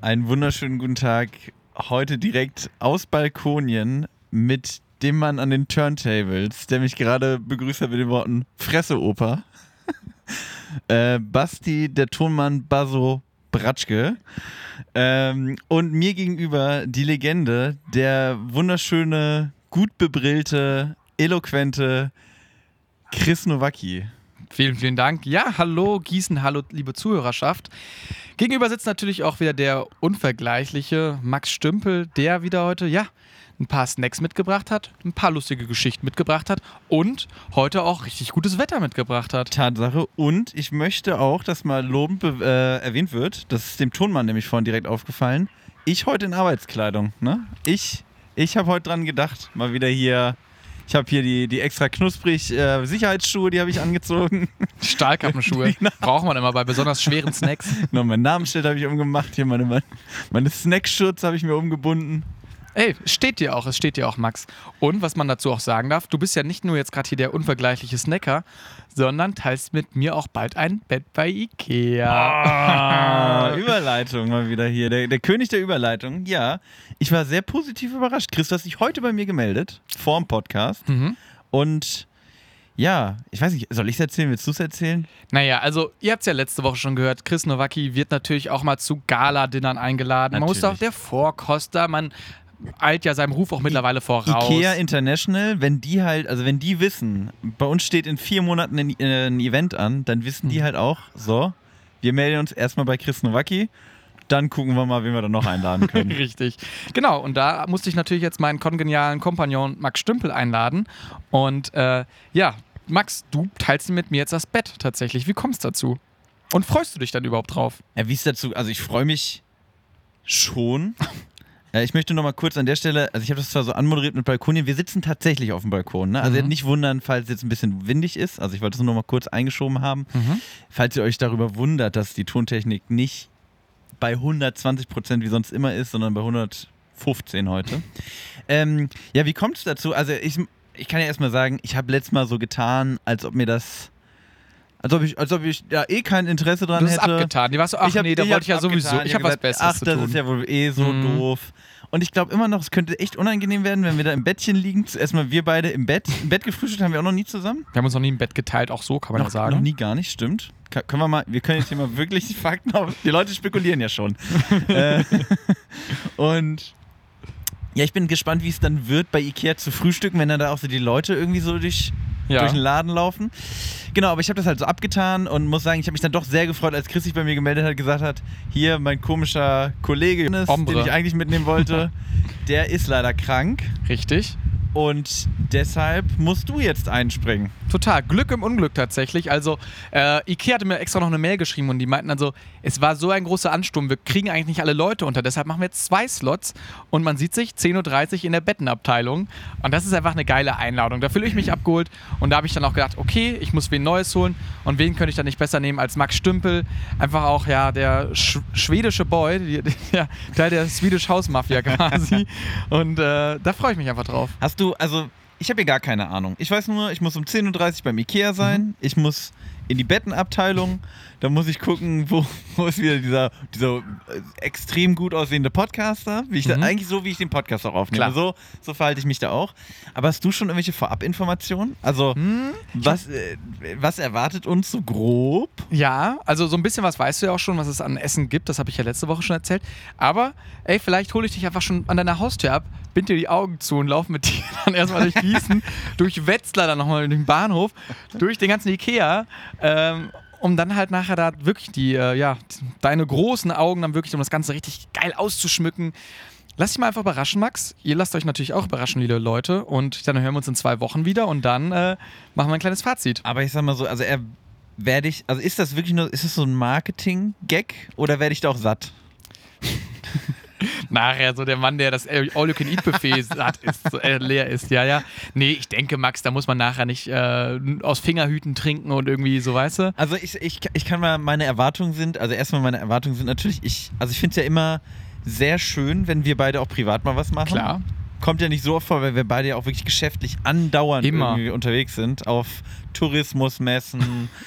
Einen wunderschönen guten Tag. Heute direkt aus Balkonien mit dem Mann an den Turntables, der mich gerade begrüßt hat mit den Worten Fresseoper. äh, Basti, der Tonmann Baso Bratschke. Ähm, und mir gegenüber die Legende, der wunderschöne, gut bebrillte, eloquente Chris Nowacki. Vielen, vielen Dank. Ja, hallo Gießen, hallo liebe Zuhörerschaft. Gegenüber sitzt natürlich auch wieder der unvergleichliche Max Stümpel, der wieder heute, ja, ein paar Snacks mitgebracht hat, ein paar lustige Geschichten mitgebracht hat und heute auch richtig gutes Wetter mitgebracht hat. Tatsache. Und ich möchte auch, dass mal lobend äh, erwähnt wird, das ist dem Tonmann nämlich vorhin direkt aufgefallen, ich heute in Arbeitskleidung. Ne? Ich, ich habe heute dran gedacht, mal wieder hier ich habe hier die, die extra knusprig äh, Sicherheitsschuhe, die habe ich angezogen. Stahlkappenschuhe. Braucht man immer bei besonders schweren Snacks. Genau, mein Namensschild habe ich umgemacht. Hier meine, meine, meine Snackschutz habe ich mir umgebunden. Ey, steht dir auch, es steht dir auch, Max. Und was man dazu auch sagen darf, du bist ja nicht nur jetzt gerade hier der unvergleichliche Snacker, sondern teilst mit mir auch bald ein Bett bei Ikea. Ah, Überleitung mal wieder hier. Der, der König der Überleitung. Ja, ich war sehr positiv überrascht. Chris, du hast dich heute bei mir gemeldet, vor dem Podcast. Mhm. Und ja, ich weiß nicht, soll ich es erzählen? Willst du es erzählen? Naja, also ihr habt es ja letzte Woche schon gehört, Chris Nowacki wird natürlich auch mal zu Gala-Dinnern eingeladen. Natürlich. Man muss auch der Vorkoster, man eilt ja seinem Ruf auch mittlerweile voraus. Ikea International, wenn die halt, also wenn die wissen, bei uns steht in vier Monaten ein, äh, ein Event an, dann wissen die mhm. halt auch, so, wir melden uns erstmal bei Chris Nowacki, dann gucken wir mal, wen wir da noch einladen können. Richtig. Genau, und da musste ich natürlich jetzt meinen kongenialen Kompagnon Max Stümpel einladen. Und äh, ja, Max, du teilst mit mir jetzt das Bett tatsächlich. Wie kommst du dazu? Und freust du dich dann überhaupt drauf? Ja, wie ist dazu? Also ich freue mich schon. Äh, ich möchte noch mal kurz an der Stelle, also ich habe das zwar so anmoderiert mit Balkonien, wir sitzen tatsächlich auf dem Balkon. Ne? Also mhm. nicht wundern, falls jetzt ein bisschen windig ist. Also ich wollte es nur noch mal kurz eingeschoben haben. Mhm. Falls ihr euch darüber wundert, dass die Tontechnik nicht bei 120 Prozent wie sonst immer ist, sondern bei 115 heute. ähm, ja, wie kommt es dazu? Also ich, ich kann ja erstmal sagen, ich habe letztes Mal so getan, als ob mir das als ob ich, als ob ich ja eh kein Interesse dran hätte. Du hast abgetan. Die warst so, ach ich nee, da wollte ich ja sowieso. Ich habe was Besseres Ach, das ist ja wohl eh so mhm. doof. Und ich glaube immer noch, es könnte echt unangenehm werden, wenn wir da im Bettchen liegen. Erstmal wir beide im Bett. Im Bett gefrühstückt haben wir auch noch nie zusammen. Wir haben uns noch nie im Bett geteilt, auch so kann man noch, ja sagen. Noch nie gar nicht, stimmt. Kann, können wir mal, wir können jetzt hier mal wirklich die Fakten auf. Die Leute spekulieren ja schon. äh, und ja, ich bin gespannt, wie es dann wird, bei Ikea zu frühstücken, wenn dann da auch so die Leute irgendwie so durch ja. durch den Laden laufen. Genau, aber ich habe das halt so abgetan und muss sagen, ich habe mich dann doch sehr gefreut, als Chris sich bei mir gemeldet hat, gesagt hat, hier mein komischer Kollege, den ich eigentlich mitnehmen wollte, der ist leider krank. Richtig. Und deshalb musst du jetzt einspringen. Total. Glück im Unglück tatsächlich. Also, äh, Ikea hatte mir extra noch eine Mail geschrieben und die meinten dann so, es war so ein großer Ansturm, wir kriegen eigentlich nicht alle Leute unter, deshalb machen wir jetzt zwei Slots und man sieht sich 10.30 Uhr in der Bettenabteilung. Und das ist einfach eine geile Einladung. Da fühle ich mich abgeholt und da habe ich dann auch gedacht, okay, ich muss wen Neues holen und wen könnte ich dann nicht besser nehmen als Max Stümpel. Einfach auch, ja, der sch schwedische Boy, die, der Teil der Swedish House Mafia quasi. und äh, da freue ich mich einfach drauf. Hast du, also ich habe hier gar keine Ahnung. Ich weiß nur, ich muss um 10.30 Uhr beim Ikea sein. Mhm. Ich muss in die Bettenabteilung. Da muss ich gucken, wo, wo ist wieder dieser, dieser äh, extrem gut aussehende Podcaster. Wie ich mhm. da, eigentlich so, wie ich den Podcast auch aufnehme. So, so verhalte ich mich da auch. Aber hast du schon irgendwelche Vorabinformationen? Also, mhm. was, äh, was erwartet uns so grob? Ja, also so ein bisschen was weißt du ja auch schon, was es an Essen gibt. Das habe ich ja letzte Woche schon erzählt. Aber, ey, vielleicht hole ich dich einfach schon an deiner Haustür ab, bind dir die Augen zu und laufe mit dir dann erstmal durch Gießen, durch Wetzlar dann nochmal in den Bahnhof, durch den ganzen Ikea ähm, um dann halt nachher da wirklich die, äh, ja, deine großen Augen dann wirklich, um das Ganze richtig geil auszuschmücken. Lass dich mal einfach überraschen, Max. Ihr lasst euch natürlich auch überraschen, liebe Leute. Und dann hören wir uns in zwei Wochen wieder und dann äh, machen wir ein kleines Fazit. Aber ich sag mal so, also er werde ich, also ist das wirklich nur, ist das so ein Marketing-Gag oder werde ich da auch satt? nachher so der Mann, der das All-You-Can-Eat-Buffet hat, ist, äh, leer ist. Ja, ja. Nee, ich denke, Max, da muss man nachher nicht äh, aus Fingerhüten trinken und irgendwie so, weißt du? Also ich, ich, ich kann mal, meine Erwartungen sind, also erstmal meine Erwartungen sind natürlich, ich, also ich finde es ja immer sehr schön, wenn wir beide auch privat mal was machen. Klar. Kommt ja nicht so oft vor, weil wir beide ja auch wirklich geschäftlich andauernd immer. unterwegs sind. Auf Tourismusmessen.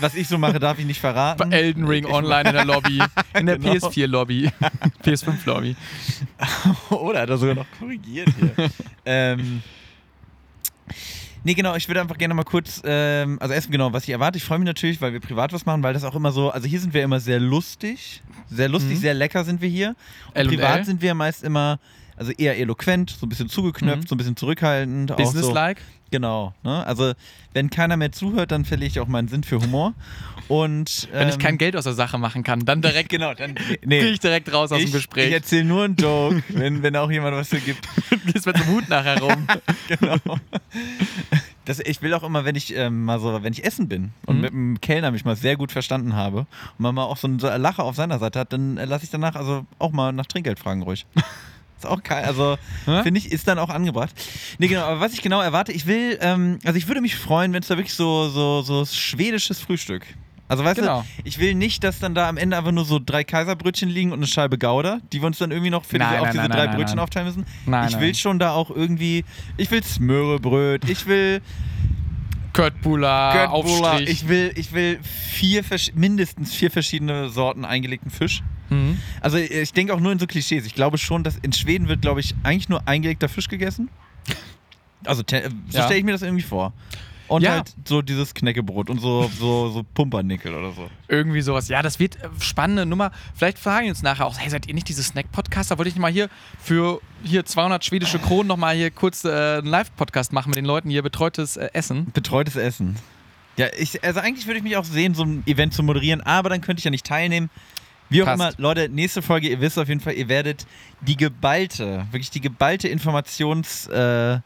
Was ich so mache, darf ich nicht verraten. Elden Ring online in der Lobby. In der Genau. PS4-Lobby. PS5-Lobby. Oder hat er sogar noch korrigiert hier. ähm, nee, genau, ich würde einfach gerne mal kurz, ähm, also erstmal genau, was ich erwarte. Ich freue mich natürlich, weil wir privat was machen, weil das auch immer so, also hier sind wir immer sehr lustig, sehr lustig, Mhm. sehr lecker sind wir hier. Und privat L. sind wir meist immer, also eher eloquent, so ein bisschen zugeknöpft, Mhm. so ein bisschen zurückhaltend. auch so, Business-like. Genau, ne? also wenn keiner mehr zuhört, dann verliere ich auch meinen Sinn für Humor. Und, Wenn ich ähm, kein Geld aus der Sache machen kann, dann direkt Genau, dann. gehe ich direkt raus aus ich, dem Gespräch. Ich erzähle nur einen Joke, wenn, wenn auch jemand was für gibt. Gehst mit dem Hut nachher rum. genau. Das, ich will auch immer, wenn ich ähm, mal so, wenn ich essen bin und Mhm. mit dem Kellner mich mal sehr gut verstanden habe und man mal auch so eine so eine Lache auf seiner Seite hat, dann äh, lasse ich danach also auch mal nach Trinkgeld fragen ruhig. Ist auch geil, also finde ich, ist dann auch angebracht. Nee, genau, aber was ich genau erwarte, ich will, ähm, also ich würde mich freuen, wenn es da wirklich so, so, so schwedisches Frühstück. Also weißt Genau. du, ich will nicht, dass dann da am Ende einfach nur so drei Kaiserbrötchen liegen und eine Scheibe Gouda, die wir uns dann irgendwie noch für Nein, diese, auf nein, diese nein, drei Brötchen aufteilen müssen. Nein, ich will schon da auch irgendwie, ich will Smörebröt, ich will Köttbullar, Göttbullar, Aufstrich. ich will, ich will vier, mindestens vier verschiedene Sorten eingelegten Fisch. Mhm. Also ich denke auch nur in so Klischees. Ich glaube schon, dass in Schweden wird, glaube ich, eigentlich nur eingelegter Fisch gegessen. Also äh, so Ja. stelle ich mir das irgendwie vor. Und Ja. halt so dieses Knäckebrot und so, so, so Pumpernickel oder so. Irgendwie sowas. Ja, das wird äh, spannende Nummer. Vielleicht fragen wir uns nachher auch, hey, seid ihr nicht diese Snack-Podcast? Da wollte ich mal hier für hier 200 schwedische Kronen nochmal hier kurz äh, einen Live-Podcast machen mit den Leuten hier, betreutes äh, Essen. Betreutes Essen. Ja, ich, also eigentlich würde ich mich auch sehen, so ein Event zu moderieren, aber dann könnte ich ja nicht teilnehmen. Wie auch Passt. immer, Leute, nächste Folge, ihr wisst auf jeden Fall, ihr werdet die geballte, wirklich die geballte Informations, äh,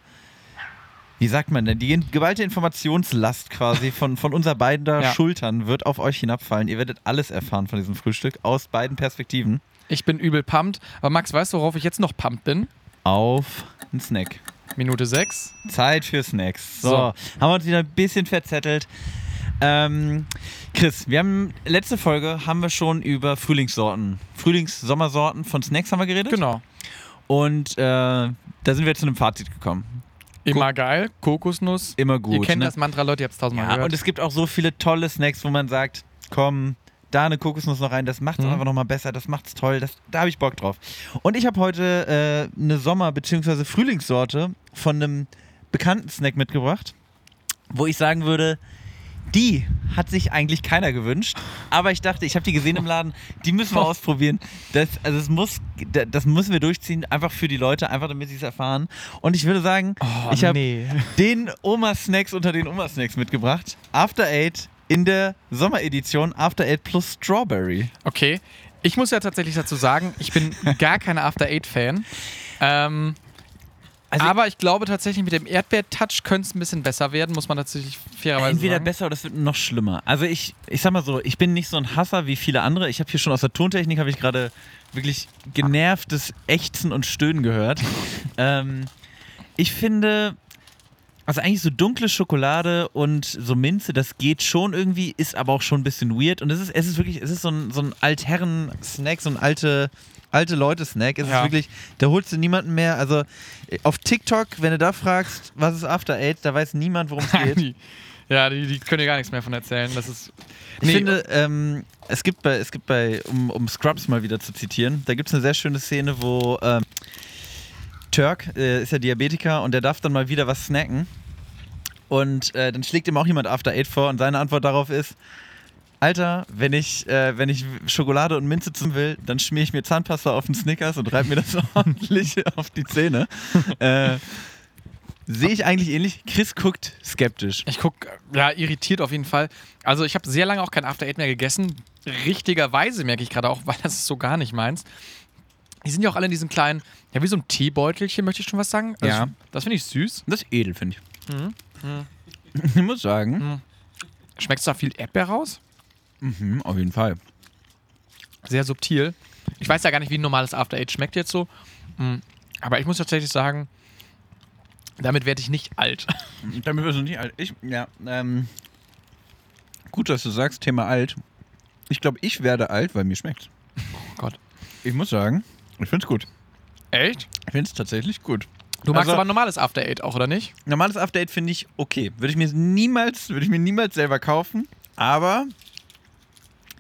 wie sagt man denn, die geballte Informationslast quasi von, von unser beiden Ja. Schultern wird auf euch hinabfallen. Ihr werdet alles erfahren von diesem Frühstück aus beiden Perspektiven. Ich bin übel pumped. Aber Max, weißt du, worauf ich jetzt noch pumped bin? Auf einen Snack. Minute 6. Zeit für Snacks. So, So. haben wir uns wieder ein bisschen verzettelt. Ähm, Chris, wir haben letzte Folge haben wir schon über Frühlingssorten, Frühlings-Sommersorten von Snacks haben wir geredet. Genau. Und äh, da sind wir zu einem Fazit gekommen. Immer geil. Kokosnuss. Immer gut. ihr kennt ne? das Mantra, Leute, ihr habt es tausendmal Ja, gehört. und es gibt auch so viele tolle Snacks, wo man sagt, komm, da eine Kokosnuss noch rein, das macht es Mhm. einfach nochmal besser, das macht's toll, das, da habe ich Bock drauf. Und ich habe heute äh, eine Sommer- bzw. Frühlingssorte von einem bekannten Snack mitgebracht, wo ich sagen würde, die hat sich eigentlich keiner gewünscht, aber ich dachte, ich habe die gesehen im Laden, die müssen wir ausprobieren. Das, also es muss, da- das müssen wir durchziehen, einfach für die Leute, einfach damit sie es erfahren. Und ich würde sagen, oh, ich habe nee. den Oma-Snacks unter den Oma-Snacks mitgebracht. After Eight in der Sommeredition After Eight plus Strawberry. Okay. Ich muss ja tatsächlich dazu sagen, ich bin gar kein After Eight-Fan. Ähm, Also- aber ich glaube tatsächlich, mit dem Erdbeer-Touch könnte es ein bisschen besser werden, muss man tatsächlich fairerweise Entweder sagen. besser oder es wird noch schlimmer. Also ich, ich sag mal so, ich bin nicht so ein Hasser wie viele andere. Ich habe hier schon aus der Tontechnik habe ich gerade wirklich genervtes Ächzen und Stöhnen gehört. ähm, ich finde, also eigentlich so dunkle Schokolade und so Minze, das geht schon irgendwie, ist aber auch schon ein bisschen weird. Und es ist, es ist wirklich, es ist so ein, so ein Altherren-Snack, so ein alte, alte Leute-Snack. Es Ja. ist wirklich, da holst du niemanden mehr. Also äh, auf TikTok, wenn du da fragst, was ist After Eight, da weiß niemand, worum es geht. Ja, die, die können dir gar nichts mehr von erzählen. Das ist. Ich Nee, finde, ähm, es gibt bei, es gibt bei um, um Scrubs mal wieder zu zitieren, da gibt es eine sehr schöne Szene, wo ähm, Turk äh, ist ja Diabetiker und der darf dann mal wieder was snacken. Und äh, dann schlägt ihm auch jemand After Eight vor und seine Antwort darauf ist: Alter, wenn ich, äh, wenn ich Schokolade und Minze zum will, dann schmier ich mir Zahnpasta auf den Snickers und reibe mir das ordentlich auf die Zähne. Äh, Sehe ich eigentlich ähnlich? Chris guckt skeptisch. Ich gucke, ja, irritiert auf jeden Fall. Also, ich habe sehr lange auch kein After Eight mehr gegessen. Richtigerweise merke ich gerade auch, weil das ist so gar nicht meins. Die sind ja auch alle in diesen kleinen, ja, wie so ein Teebeutelchen, möchte ich schon was sagen. Also, Ja. Das finde ich süß. Das ist edel, finde ich. Mhm. Ich muss sagen. Schmeckt da viel Erdbeer raus? Mhm, auf jeden Fall. Sehr subtil. Ich weiß ja gar nicht, wie ein normales After Eight schmeckt jetzt so. Mm, Aber ich muss tatsächlich sagen, damit werde ich nicht alt. Damit wirst du nicht alt. Ich, ja, ähm, gut, dass du sagst, Thema alt. Ich glaube, ich werde alt, weil mir schmeckt. Oh Gott. Ich muss sagen, ich finde es gut. Echt? Ich finde es tatsächlich gut. Du magst Also- aber ein normales After Eight auch, oder nicht? Normales Update finde ich okay. Würde ich mir niemals, würde ich mir niemals selber kaufen. Aber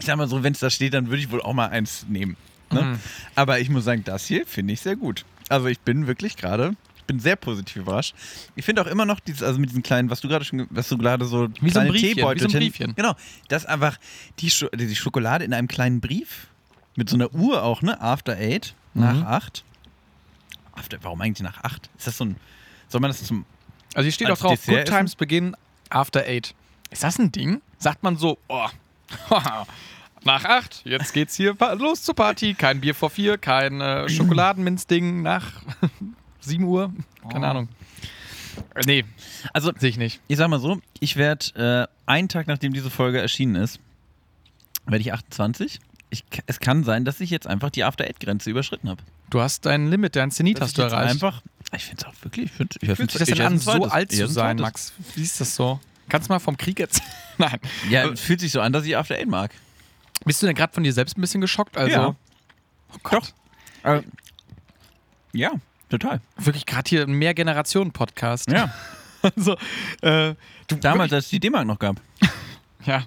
ich sag mal so, wenn es da steht, dann würde ich wohl auch mal eins nehmen. Ne? Mhm. Aber ich muss sagen, das hier finde ich sehr gut. Also ich bin wirklich gerade, ich bin sehr positiv überrascht. Ich finde auch immer noch dieses, also mit diesen kleinen, was du gerade schon, was du gerade so Wie so ein kleine Briefchen, wie so ein Teebeutelchen- Briefchen. Genau, das einfach die, Scho die Schokolade in einem kleinen Brief mit so einer Uhr auch, ne? After eight, nach Mhm. acht. After, warum eigentlich nach acht? Ist das so ein, soll man das zum Also hier steht auch drauf, Dessert Good Times begin after eight. Ist das ein Ding? Sagt man so, oh, nach acht, jetzt geht's hier los zur Party. Kein Bier vor vier, kein äh, Schokoladenminzding nach 7 Uhr. Keine Oh. Ahnung. Äh, Nee, Also sehe ich nicht. Ich sag mal so, ich werde äh, einen Tag nachdem diese Folge erschienen ist, werde ich 28. Ich, es kann sein, dass ich jetzt einfach die After Eight Grenze überschritten habe. Du hast dein Limit, dein Zenit hast du erreicht. Einfach, ich finde es auch wirklich. Ich find, ich Fühlt sich das denn an, so alt zu sein, Max? Wie ist das so? Kannst du mal vom Krieg erzählen? Nein. Ja, es fühlt sich so an, dass ich After Eight mag. Bist du denn gerade von dir selbst ein bisschen geschockt? Also, Ja. oh Gott. Äh, ja, total. Wirklich gerade hier ein Mehrgenerationen-Podcast. Ja. Also, äh, du, Damals, als es die D-Mark noch gab. Ja.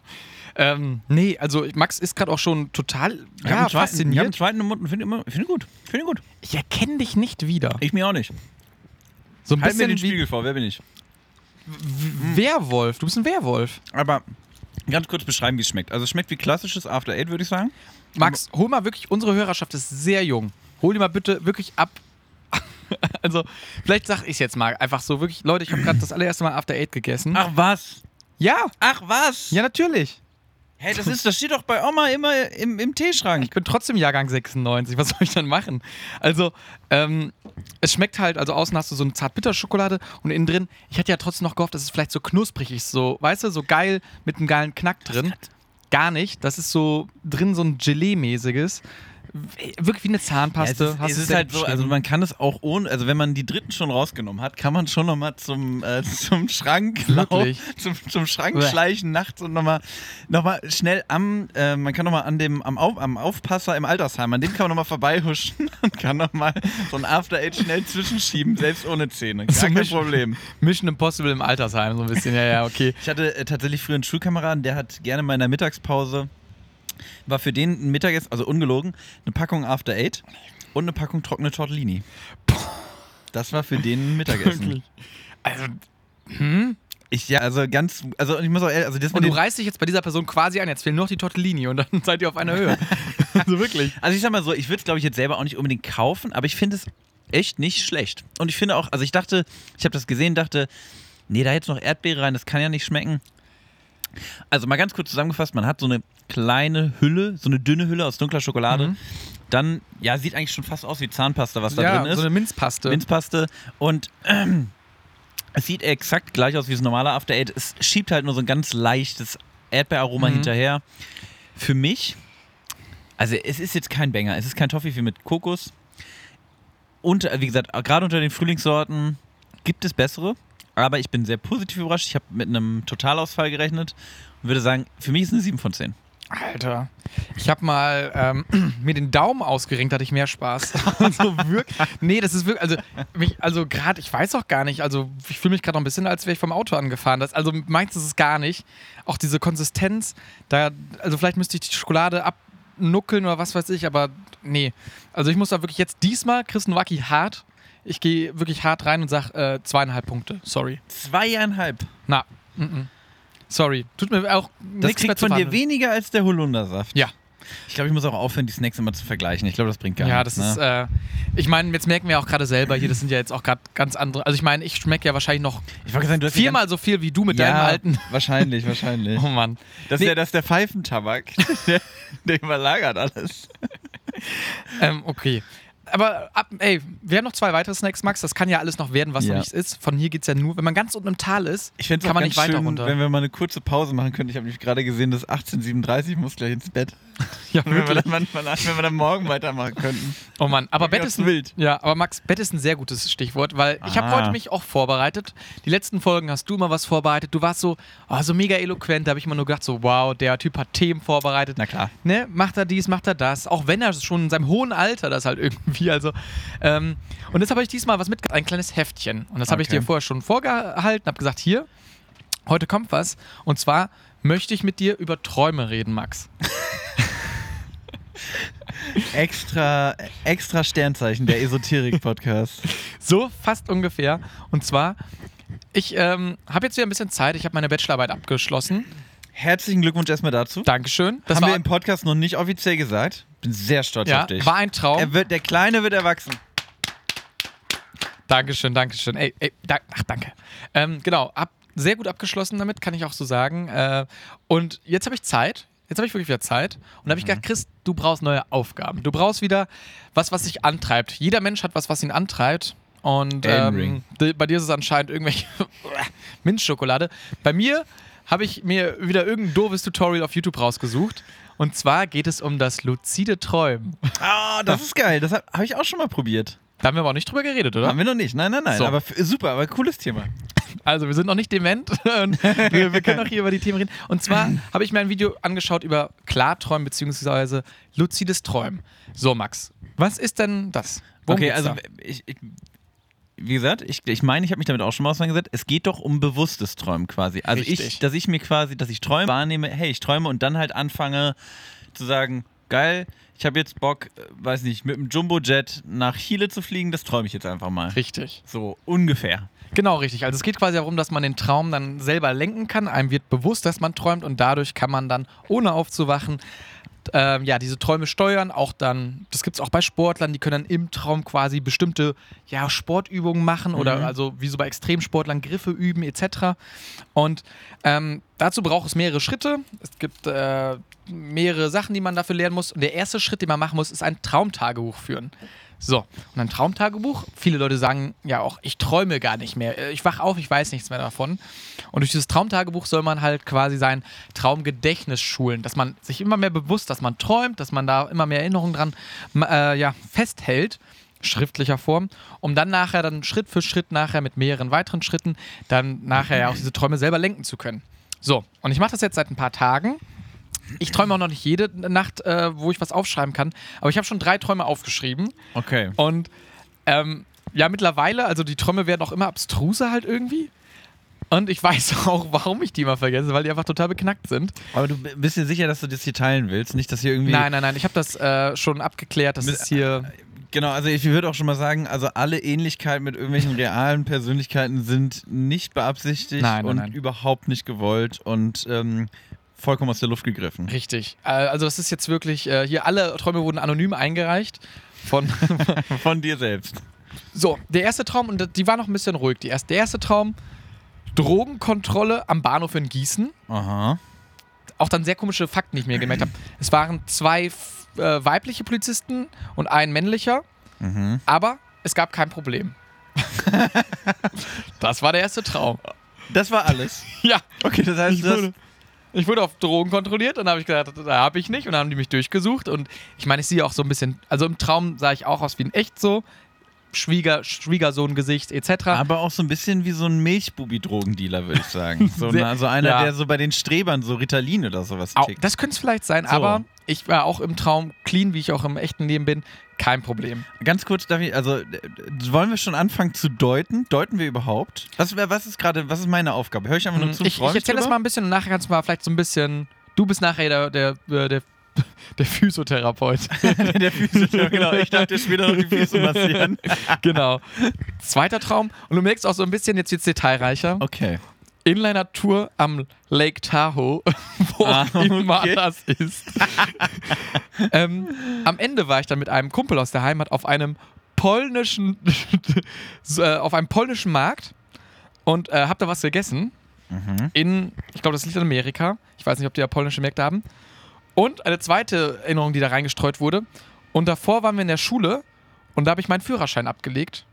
Ähm, nee, also Max ist gerade auch schon total Ich ja, zweiten- Ich habe einen fasziniert. zweiten im Mund und finde finde ihn gut. Finde ihn gut. Ich erkenne dich nicht wieder. Ich mir auch nicht. So ein Halt mir bisschen den wie Spiegel vor, wer bin ich? Werwolf. Du bist ein Werwolf. Aber ganz kurz beschreiben, wie es schmeckt. Also es schmeckt wie klassisches After Eight, würde ich sagen. Max, hol mal wirklich, unsere Hörerschaft ist sehr jung. Hol die mal bitte wirklich ab. also, vielleicht sag ich jetzt mal einfach so, wirklich, Leute, ich habe gerade das allererste Mal After Eight gegessen. Ach was? Ja, Ach was? ja, natürlich. Hey, das ist, das steht doch bei Oma immer im, im Teeschrank. Ich bin trotzdem Jahrgang 96. Was soll ich dann machen? Also, ähm, es schmeckt halt, also außen hast du so eine Zartbitterschokolade und innen drin, ich hätte ja trotzdem noch gehofft, dass es vielleicht so knusprig ist, so, weißt du, so geil mit einem geilen Knack drin. Gar nicht. Das ist so drin so ein Gelee-mäßiges. Wirklich wie eine Zahnpaste. Ja, es ist, Hast es ist halt so, also man kann es auch ohne, also wenn man die dritten schon rausgenommen hat, kann man schon nochmal zum, äh, zum Schrank laufen, zum, zum Schrank Bäh. schleichen nachts und nochmal noch mal schnell am, äh, man kann nochmal an dem, am, Auf, am Aufpasser im Altersheim, an dem kann man nochmal vorbeihuschen und kann nochmal so ein After Eight schnell zwischenschieben, selbst ohne Zähne. Gar So kein Mission- Problem. Mission Impossible im Altersheim, so ein bisschen. Ja, ja, okay. Ich hatte äh, tatsächlich früher einen Schulkameraden, der hat gerne mal in der Mittagspause, war für den ein Mittagessen, also ungelogen, eine Packung After Eight und eine Packung trockene Tortellini. Das war für den ein Mittagessen. Wirklich. Also, hm? ich, ja, also ganz, also ich muss auch ehrlich, also das Und du reißt dich jetzt bei dieser Person quasi an, jetzt fehlen nur noch die Tortellini und dann seid ihr auf einer Höhe. also wirklich. also ich sag mal so, ich würde es glaube ich jetzt selber auch nicht unbedingt kaufen, aber ich finde es echt nicht schlecht. Und ich finde auch, also ich dachte, ich habe das gesehen, dachte, nee, da jetzt noch Erdbeere rein, das kann ja nicht schmecken. Also mal ganz kurz zusammengefasst, man hat so eine kleine Hülle, so eine dünne Hülle aus dunkler Schokolade. Mhm. Dann, ja, sieht eigentlich schon fast aus wie Zahnpasta, was da ja, drin ist. so eine Minzpaste. Minzpaste. Und ähm, es sieht exakt gleich aus wie das normale After Eight. Es schiebt halt nur so ein ganz leichtes Erdbeeraroma Mhm. hinterher. Für mich, also es ist jetzt kein Banger. Es ist kein Toffee mit Kokos. Und äh, wie gesagt, gerade unter den Frühlingssorten gibt es bessere. Aber ich bin sehr positiv überrascht. Ich habe mit einem Totalausfall gerechnet und würde sagen, für mich ist es eine 7 von 10. Alter, ich habe mal ähm, mir den Daumen ausgerenkt, hatte ich mehr Spaß. also wirklich, nee, das ist wirklich, also mich, also gerade, ich weiß auch gar nicht, also ich fühle mich gerade noch ein bisschen, als wäre ich vom Auto angefahren. Das, also meins ist es gar nicht. Auch diese Konsistenz, da, also vielleicht müsste ich die Schokolade abnuckeln oder was weiß ich, aber nee. Also ich muss da wirklich jetzt diesmal Chris Nowacki hart. Ich gehe wirklich hart rein und sage äh, zweieinhalb Punkte. Sorry. Zweieinhalb. Na, mm -mm. sorry. Tut mir auch Das nichts mehr zu von dir weniger als der Holundersaft. Ja. Ich glaube, ich muss auch aufhören, die Snacks immer zu vergleichen. Ich glaube, das bringt gar Ja, nichts. das ist, ne? äh, ich meine, jetzt merken wir auch gerade selber hier, das sind ja jetzt auch gerade ganz andere. Also ich meine, ich schmecke ja wahrscheinlich noch sagen, du hast die viermal so viel wie du mit ganz- deinem ja, alten. Wahrscheinlich, wahrscheinlich. Oh Mann. Das, Nee. ist ja, das ist der Pfeifentabak. der, der überlagert alles. Ähm, okay. Aber ab, ey, wir haben noch zwei weitere Snacks, Max. Das kann ja alles noch werden, was Ja. noch nichts ist. Von hier geht es ja nur, wenn man ganz unten im Tal ist, Ich kann man nicht weiter schön, runter. wenn wir mal eine kurze Pause machen könnten. Ich habe nämlich gerade gesehen, dass 18.37 ich muss gleich ins Bett. Ja, Wenn wir, dann, wenn wir dann morgen weitermachen könnten. Oh Mann, aber Bett ist ein, wild. Ja, aber Max, Bett ist ein sehr gutes Stichwort, weil ich habe Ah. heute mich auch vorbereitet. Die letzten Folgen hast du immer was vorbereitet. Du warst so, oh, so mega eloquent. Da habe ich immer nur gedacht, so wow, der Typ hat Themen vorbereitet. Na klar. ne, macht er dies, macht er das, auch wenn er schon in seinem hohen Alter das halt irgendwie, also ähm, und jetzt habe ich diesmal was mitgebracht, ein kleines Heftchen und das habe ich Okay. dir vorher schon vorgehalten, habe gesagt, hier, heute kommt was und zwar möchte ich mit dir über Träume reden, Max. Extra, extra Sternzeichen, der Esoterik-Podcast. So fast ungefähr. Und zwar, ich ähm, habe jetzt wieder ein bisschen Zeit. Ich habe meine Bachelorarbeit abgeschlossen. Herzlichen Glückwunsch erstmal dazu. Dankeschön. Das Haben wir war, im Podcast noch nicht offiziell gesagt. Bin sehr stolz ja, auf dich. war ein Traum. er wird, der Kleine wird erwachsen. Dankeschön, Dankeschön. Ey, ey, da, ach, danke. Ähm, genau, ab, sehr gut abgeschlossen damit, kann ich auch so sagen. Äh, und jetzt habe ich Zeit. Jetzt habe ich wirklich wieder Zeit. Und da habe ich gedacht, Chris, du brauchst neue Aufgaben. Du brauchst wieder was, was dich antreibt. Jeder Mensch hat was, was ihn antreibt. Und ähm, bei dir ist es anscheinend irgendwelche Minzschokolade. Bei mir habe ich mir wieder irgendein doofes Tutorial auf YouTube rausgesucht. Und zwar geht es um das luzide Träumen. Ah, das ist geil. Das habe hab ich auch schon mal probiert. Da haben wir aber auch nicht drüber geredet, oder? Haben wir noch nicht. Nein, nein, nein. So. Aber super, aber cooles Thema. Also, wir sind noch nicht dement. Und wir, wir können auch hier über die Themen reden. Und zwar habe ich mir ein Video angeschaut über Klarträumen bzw. luzides Träumen. So, Max, was ist denn das? Worum okay, also ich, ich, wie gesagt, ich, ich meine, ich habe mich damit auch schon mal auseinandergesetzt. Es geht doch um bewusstes Träumen quasi. Also Richtig. ich, dass ich mir quasi, dass ich träume, wahrnehme, hey, ich träume und dann halt anfange zu sagen, geil, ich habe jetzt Bock, äh, weiß nicht, mit dem Jumbo-Jet nach Chile zu fliegen, das träume ich jetzt einfach mal. Richtig. So ungefähr. Genau, richtig. Also es geht quasi darum, dass man den Traum dann selber lenken kann. Einem wird bewusst, dass man träumt und dadurch kann man dann, ohne aufzuwachen, ähm, ja, diese Träume steuern. Auch dann, das gibt es auch bei Sportlern, die können dann im Traum quasi bestimmte ja, Sportübungen machen oder Mhm. also wie so bei Extremsportlern Griffe üben etc. Und ähm, dazu braucht es mehrere Schritte. Es gibt äh, mehrere Sachen, die man dafür lernen muss. Und der erste Schritt, den man machen muss, ist ein Traumtagebuch führen. So, und ein Traumtagebuch. Viele Leute sagen ja auch, ich träume gar nicht mehr. Äh, Ich wach auf, ich weiß nichts mehr davon. Und durch dieses Traumtagebuch soll man halt quasi sein Traumgedächtnis schulen, dass man sich immer mehr bewusst, dass man träumt, dass man da immer mehr Erinnerungen dran äh, ja, festhält, schriftlicher Form, um dann nachher dann Schritt für Schritt nachher mit mehreren weiteren Schritten dann nachher ja auch diese Träume selber lenken zu können. So, und ich mache das jetzt seit ein paar Tagen. Ich träume auch noch nicht jede Nacht, äh, wo ich was aufschreiben kann, aber ich habe schon drei Träume aufgeschrieben. Okay. Und ähm, ja, mittlerweile, also die Träume werden auch immer abstruser halt irgendwie. Und ich weiß auch, warum ich die immer vergesse, weil die einfach total beknackt sind. Aber du bist dir sicher, dass du das hier teilen willst? Nicht, dass hier irgendwie. Nein, nein, nein, ich habe das äh, schon abgeklärt. Das ist hier. Genau, also ich würde auch schon mal sagen, also alle Ähnlichkeiten mit irgendwelchen realen Persönlichkeiten sind nicht beabsichtigt Nein, nein, und nein. überhaupt nicht gewollt und ähm, vollkommen aus der Luft gegriffen. Richtig. Äh, also, das ist jetzt wirklich. Äh, hier alle Träume wurden anonym eingereicht. Von. Von dir selbst. so, der erste Traum, und die war noch ein bisschen ruhig. Die erste, der erste Traum: Drogenkontrolle am Bahnhof in Gießen. Aha. auch dann sehr komische Fakten, die ich mir gemerkt habe. Es waren zwei äh, weibliche Polizisten und ein männlicher, Mhm. aber es gab kein Problem. das war der erste Traum. Das war alles. Ja, Okay, das heißt, das, ich wurde auf Drogen kontrolliert und habe ich gesagt, da habe ich nicht. Und dann haben die mich durchgesucht. Und ich meine, ich sehe auch so ein bisschen, also im Traum sah ich auch aus wie ein echt so Schwieger, Schwiegersohn-Gesicht etc. aber auch so ein bisschen wie so ein Milchbubi-Drogendealer, würde ich sagen. So, Sehr- na, so einer, ja. der so bei den Strebern so Ritalin oder sowas Au, tickt. das könnte es vielleicht sein, So. aber ich war auch im Traum clean, wie ich auch im echten Leben bin. Kein Problem. Ganz kurz, darf ich, also äh, wollen wir schon anfangen zu deuten? Deuten wir überhaupt? Was, was ist gerade, was ist meine Aufgabe? Höre ich einfach nur zu? Hm, Ich, freu ich mich erzähle das mal ein bisschen und nachher kannst du mal vielleicht so ein bisschen. Du bist nachher der, der, der, der Physiotherapeut. der Physio, genau. Ich dir später noch die Füße massieren. genau. Zweiter Traum. Und du merkst auch so ein bisschen, jetzt wird's detailreicher. Okay. Inliner-Tour am Lake Tahoe, wo Ah, auch immer okay. das ist. ähm, am Ende war ich dann mit einem Kumpel aus der Heimat auf einem polnischen, äh, auf einem polnischen Markt und äh, hab da was gegessen. Mhm. in, ich glaube, das liegt in Amerika. Ich weiß nicht, ob die da polnische Märkte haben. Und eine zweite Erinnerung, die da reingestreut wurde. Und davor waren wir in der Schule und da habe ich meinen Führerschein abgelegt.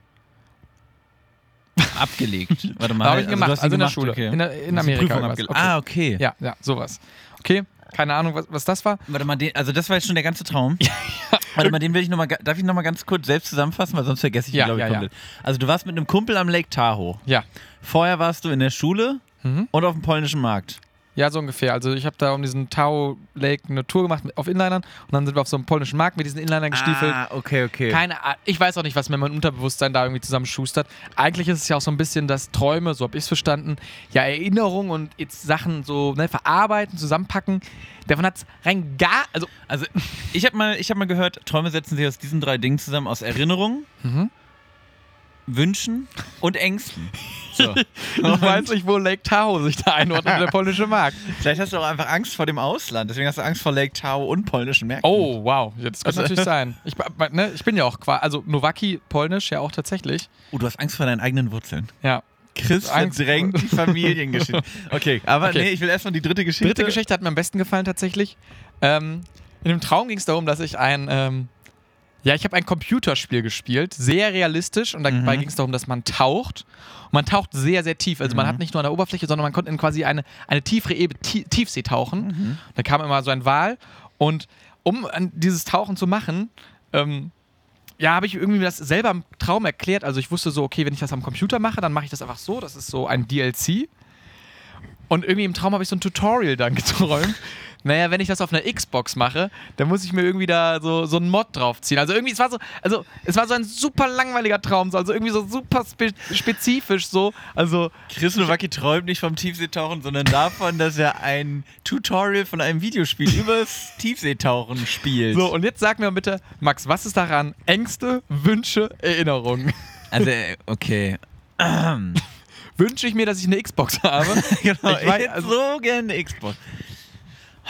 Abgelegt. Warte mal. Habe ich also gemacht, du hast ihn also in der gemacht, Schule. Okay. In, der, in Amerika. Prüfung irgendwas. abgelegt. Okay. Ah, okay. Ja, ja, sowas. Okay, keine Ahnung, was, was das war. Warte mal, den, also das war jetzt schon der ganze Traum. Warte mal, den will ich noch mal, darf ich noch mal ganz kurz selbst zusammenfassen, weil sonst vergesse ich ihn, Ja, glaube ich, ja, ja. komplett. Also du warst mit einem Kumpel am Lake Tahoe. Ja. Vorher warst du in der Schule Mhm. und auf dem polnischen Markt. Ja, so ungefähr. Also ich habe da um diesen Tau Lake eine Tour gemacht auf Inlinern und dann sind wir auf so einem polnischen Markt mit diesen Inlinern gestiefelt. Ah, okay, okay. Keine Ahnung. Ich weiß auch nicht, was mir mein Unterbewusstsein da irgendwie zusammenschustert. Eigentlich ist es ja auch so ein bisschen, dass Träume, so habe ich es verstanden, ja Erinnerungen und jetzt Sachen so ne, verarbeiten, zusammenpacken. Davon hat es rein gar, also Also, ich habe mal, ich hab mal gehört, Träume setzen sich aus diesen drei Dingen zusammen: aus Erinnerungen, Mhm. Wünschen und Ängsten. So. ich weiß nicht, wo Lake Tahoe sich da einordnet, der polnische Markt. Vielleicht hast du auch einfach Angst vor dem Ausland. Deswegen hast du Angst vor Lake Tahoe und polnischen Märkten. Oh, wow. Ja, das könnte Also- natürlich sein. Ich, ne, ich bin ja auch quasi, also Nowaki, polnisch ja auch tatsächlich. Oh, du hast Angst vor deinen eigenen Wurzeln. Ja. Chris verdrängt die Familiengeschichte. Okay, aber Okay. nee, ich will erstmal die dritte Geschichte. Dritte Geschichte hat mir am besten gefallen tatsächlich. Ähm, in dem Traum ging es darum, dass ich ein, ähm, ja, ich habe ein Computerspiel gespielt, sehr realistisch und dabei Mhm. ging es darum, dass man taucht. Und man taucht sehr, sehr tief. Also man Mhm. hat nicht nur an der Oberfläche, sondern man konnte in quasi eine, eine tiefere Ebene, tie Tiefsee tauchen. Mhm. Da kam immer so ein Wal und um dieses Tauchen zu machen, ähm, ja, habe ich irgendwie mir das selber im Traum erklärt. Also ich wusste so, okay, wenn ich das am Computer mache, dann mache ich das einfach so. Das ist so ein DLC. Und irgendwie im Traum habe ich so ein Tutorial dann geträumt. Naja, wenn ich das auf einer Xbox mache, dann muss ich mir irgendwie da so, so einen Mod draufziehen. Also irgendwie, es war so, also es war so ein super langweiliger Traum, so, also irgendwie so super spe spezifisch so. Also, Chris Nowacki träumt nicht vom Tiefseetauchen, sondern davon, dass er ein Tutorial von einem Videospiel übers Tiefseetauchen spielt. so, und jetzt sag mir bitte, Max, was ist daran? Ängste, Wünsche, Erinnerungen. Also, äh, okay. Wünsche ich mir, dass ich eine Xbox habe? genau, Ich ich, hätte also- so gerne eine Xbox.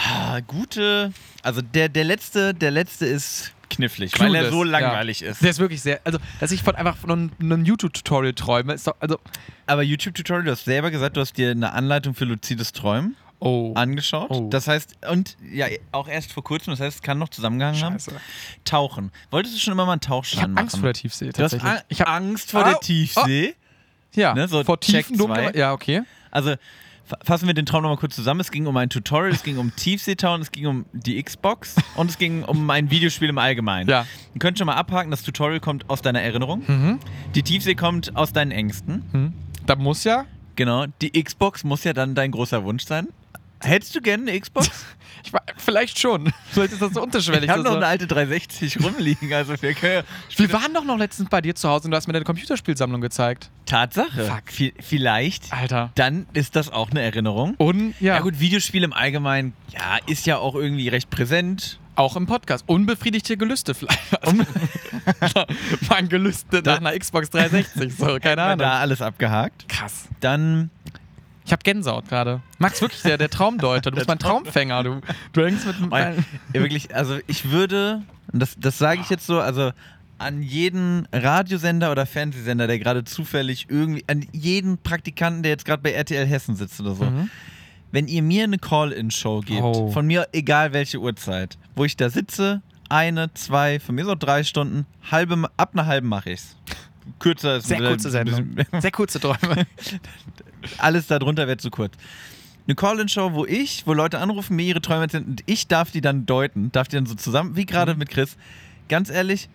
Ah, Gute. Also der, der letzte, der letzte ist knifflig, weil er Clueless, so ja. langweilig ist. Der ist wirklich sehr, also, dass ich von einfach von einem, YouTube-Tutorial träume, ist doch, also, Aber YouTube-Tutorial, du hast selber gesagt, du hast dir eine Anleitung für luzides Träumen oh. angeschaut. Oh. Das heißt, und ja, auch erst vor kurzem, das heißt, es kann noch zusammengehangen haben. Tauchen. Wolltest du schon immer mal einen Ich Tauchschein habe machen? Angst vor der Tiefsee, du hast tatsächlich. Ich hab, Angst vor Au, der Tiefsee. ja, ne, so vor tiefen, dunklen, ja, okay. Also fassen wir den Traum nochmal kurz zusammen. Es ging um ein Tutorial, es ging um Tiefseetauchen, es ging um die Xbox und es ging um ein Videospiel im Allgemeinen. Ja. Ihr könnt schon mal abhaken, das Tutorial kommt aus deiner Erinnerung. Mhm. Die Tiefsee kommt aus deinen Ängsten. Hm. Da muss ja, Genau. Die Xbox muss ja dann dein großer Wunsch sein. Hättest du gerne eine Xbox? ich, vielleicht schon, vielleicht ist das so unterschwellig. Ich habe noch eine alte 360 rumliegen, also wir können wir waren doch noch letztens bei dir zu Hause und du hast mir deine Computerspielsammlung gezeigt. Tatsache. Fuck. Vi- Vielleicht. Alter. Dann ist das auch eine Erinnerung. Und ja, Ja gut, Videospiel im Allgemeinen, ja, ist ja auch irgendwie recht präsent. auch im Podcast. Unbefriedigte Gelüste vielleicht. mein Gelüste nach einer Xbox 360, so, keine wir Da Ahnung. alles abgehakt. Krass. Dann, Ich habe Gänsehaut gerade. Max, wirklich, der, der Traumdeuter. Du bist mein Traumfänger. Du, du hängst mit ja, wirklich, also ich würde, das, das sage ich jetzt so, also an jeden Radiosender oder Fernsehsender, der gerade zufällig irgendwie, an jeden Praktikanten, der jetzt gerade bei RTL Hessen sitzt oder so, Mhm. wenn ihr mir eine Call-In-Show gebt, Oh. von mir egal welche Uhrzeit, wo ich da sitze, eine, zwei, von mir so drei Stunden, halbe, ab einer halben mache ich's. Kürzer ist Sehr kurze bisschen- Sendung. Sehr kurze Träume. alles darunter wäre zu kurz. Eine Call-In-Show, wo ich, wo Leute anrufen, mir ihre Träume erzählen und ich darf die dann deuten, darf die dann so zusammen, wie gerade Mhm. mit Chris. Ganz ehrlich,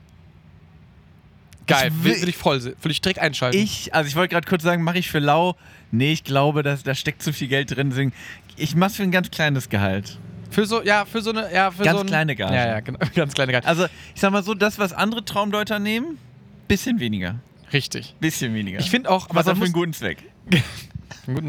Geil, Ich will, will- ich voll, will ich direkt einschalten. ich, also ich wollte gerade kurz sagen, mache ich für lau. Nee, ich glaube, dass, da steckt zu viel Geld drin. Deswegen, ich mach's für ein ganz kleines Gehalt. Für so, ja, für so eine, ja, für Ganz so ein, kleine Gage. Ja, ja, genau, ganz kleine Gage. Also, ich sag mal so, das, was andere Traumdeuter nehmen, bisschen weniger. Richtig. Bisschen weniger. Ich finde auch, aber was auch für einen guten Zweck.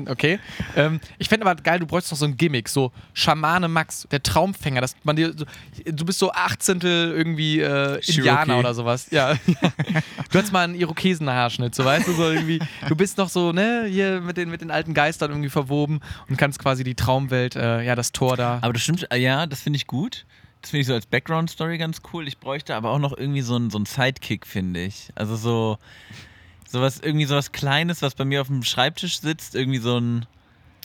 Okay. Ähm, ich fände aber geil, du bräuchst noch so ein Gimmick, so Schamane Max, der Traumfänger, dass man dir, so, du bist so Achtzehntel irgendwie äh, Indianer oder sowas. Ja. du hast mal einen Irokesenhaarschnitt, so weißt du, so irgendwie, du bist noch so, ne, hier mit den, mit den alten Geistern irgendwie verwoben und kannst quasi die Traumwelt, äh, ja, das Tor da. Aber das stimmt, ja, das finde ich gut. Das finde ich so als Background-Story ganz cool. Ich bräuchte aber auch noch irgendwie so einen so Sidekick, finde ich. Also so sowas, irgendwie sowas Kleines, was bei mir auf dem Schreibtisch sitzt. Irgendwie so ein,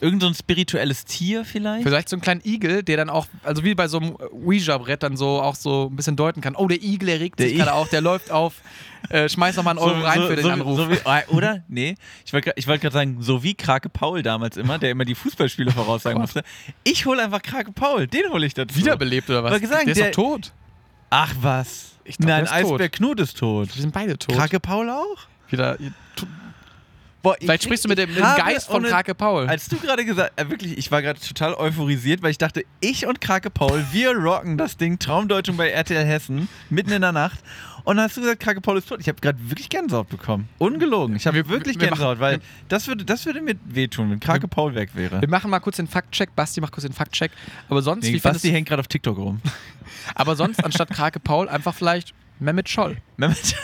irgend so ein spirituelles Tier vielleicht. Vielleicht so einen kleinen Igel, der dann auch, also wie bei so einem Ouija-Brett dann so auch so ein bisschen deuten kann. Oh, der Igel, der regt Der sich I- gerade auf, der läuft auf. Äh, schmeiß noch mal einen Euro rein für den so, Anruf. So wie, ah, oder? Nee. Ich wollte wollt gerade sagen, so wie Krake Paul damals immer, der immer die Fußballspiele voraussagen musste. Ich hole einfach Krake Paul, den hole ich dazu. Wiederbelebt oder was? Wollte sagen, der ist der- doch tot. Ach was. Ich glaub, Nein, der. Eisbär Knut ist tot. Wir sind beide tot. Krake Paul auch? Wieder. Boah, ich Vielleicht sprichst du mit dem, Geist von Krake Paul. Als du gerade gesagt äh, wirklich, ich war gerade total euphorisiert, weil ich dachte, ich und Krake Paul, wir rocken das Ding, Traumdeutung bei RTL Hessen, mitten in der Nacht. Und dann hast du gesagt, Krake Paul ist tot. Ich habe gerade wirklich Gänsehaut bekommen. Ungelogen. Ich habe Wir- wirklich wir Gänsehaut, machen- weil das würde, das würde mir wehtun, wenn Krake Paul weg wäre. Wir machen mal kurz den Faktcheck. Basti macht kurz den Faktcheck. Aber sonst, Nee, wie Basti hängt gerade auf TikTok rum. aber sonst anstatt Krake Paul einfach vielleicht Mehmet Scholl, Mehmet-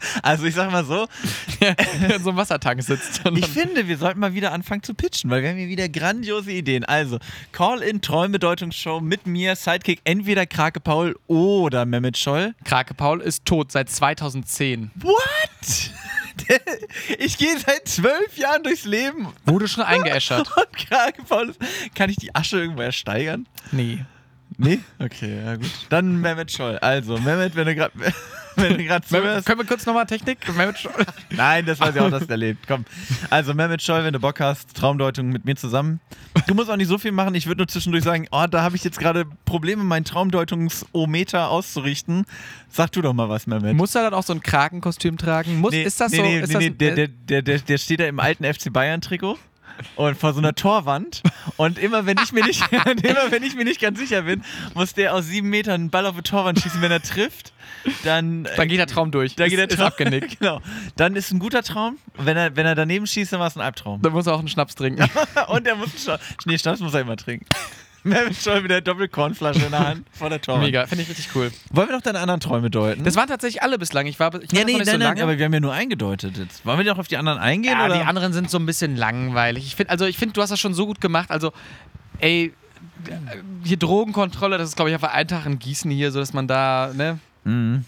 Also ich sag mal so, in so einem Wassertank sitzt. Ich finde, wir sollten mal wieder anfangen zu pitchen, weil wir haben hier wieder grandiose Ideen. Also, Call-in Träumbedeutungsshow mit mir, Sidekick, entweder Krake Paul oder Mehmet Scholl. Krake Paul ist tot seit 2010. What? Ich gehe seit zwölf Jahren durchs Leben Wurde schon eingeäschert. und Krake Paul. Kann ich die Asche irgendwo ersteigern? Nee. Nee? Okay, ja gut. Dann Mehmet Scholl. Also, Mehmet, wenn du gerade wenn du gerade zuhörst. Können wir kurz nochmal Technik? Nein, das weiß ich auch, dass er lebt. Komm. Also, Mehmet Scholl, wenn du Bock hast, Traumdeutung mit mir zusammen. Du musst auch nicht so viel machen. Ich würde nur zwischendurch sagen, oh, da habe ich jetzt gerade Probleme, meinen Traumdeutungsometer auszurichten. Sag du doch mal was, Mehmet. Muss er dann auch so ein Krakenkostüm tragen? Muss, ist das nee, so? Nee, ist nee, das, nee, der, der, der, der, der steht da im alten FC Bayern-Trikot. Und vor so einer Torwand. Und immer wenn ich mir nicht, immer wenn ich mir nicht ganz sicher bin, muss der aus sieben Metern einen Ball auf die Torwand schießen. Wenn er trifft, dann. äh, dann geht der Traum durch. da ist, geht der ist Traum abgenickt. genau. Dann ist ein guter Traum. Wenn er, wenn er daneben schießt, dann war es ein Albtraum. Dann muss er auch einen Schnaps trinken. Und er muss einen Schnaps. Nee, Schnaps muss er immer trinken. Mehmet Scholl mit der Doppelkornflasche in der Hand vor der Torwand. Mega, finde ich richtig cool. Wollen wir noch deine anderen Träume deuten? Das waren tatsächlich alle bislang. Ich war, ich war ja, nee, nicht nein, so nein, lange. aber wir haben ja nur eingedeutet jetzt. Wollen wir noch auf die anderen eingehen? ja, oder? die anderen sind so ein bisschen langweilig. Ich finde, also ich finde, du hast das schon so gut gemacht. Also, ey, hier Drogenkontrolle, das ist, glaube ich, einfach ein Tag in Gießen hier, so dass man da, ne, Mhm.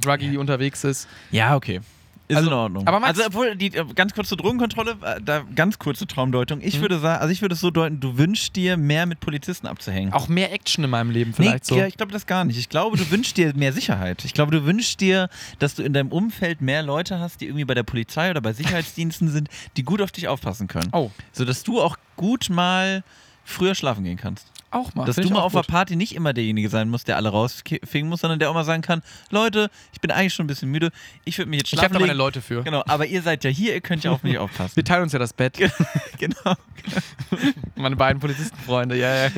druggy unterwegs ist. Ja, okay. Ist Also, in Ordnung. aber Max- also, obwohl, die äh, ganz kurze Drogenkontrolle, äh, da ganz kurze Traumdeutung. Ich Mhm. würde sagen, also ich würde es so deuten, du wünschst dir mehr mit Polizisten abzuhängen. Auch mehr Action in meinem Leben vielleicht nee, so. ja, ich glaube das gar nicht. Ich glaube, du wünschst dir mehr Sicherheit. Ich glaube, du wünschst dir, dass du in deinem Umfeld mehr Leute hast, die irgendwie bei der Polizei oder bei Sicherheitsdiensten sind, die gut auf dich aufpassen können. Oh, Sodass du auch gut mal früher schlafen gehen kannst. Auch mal. Dass du mal auch auf der gut. Party nicht immer derjenige sein musst, der alle rausfingen muss, sondern der auch mal sagen kann, Leute, ich bin eigentlich schon ein bisschen müde, ich würde mich jetzt Ich habe schlafen da meine. Leute für. Genau, aber ihr seid ja hier, ihr könnt ja auf mich aufpassen. Wir teilen uns ja das Bett. genau. Meine beiden Polizistenfreunde, ja, ja.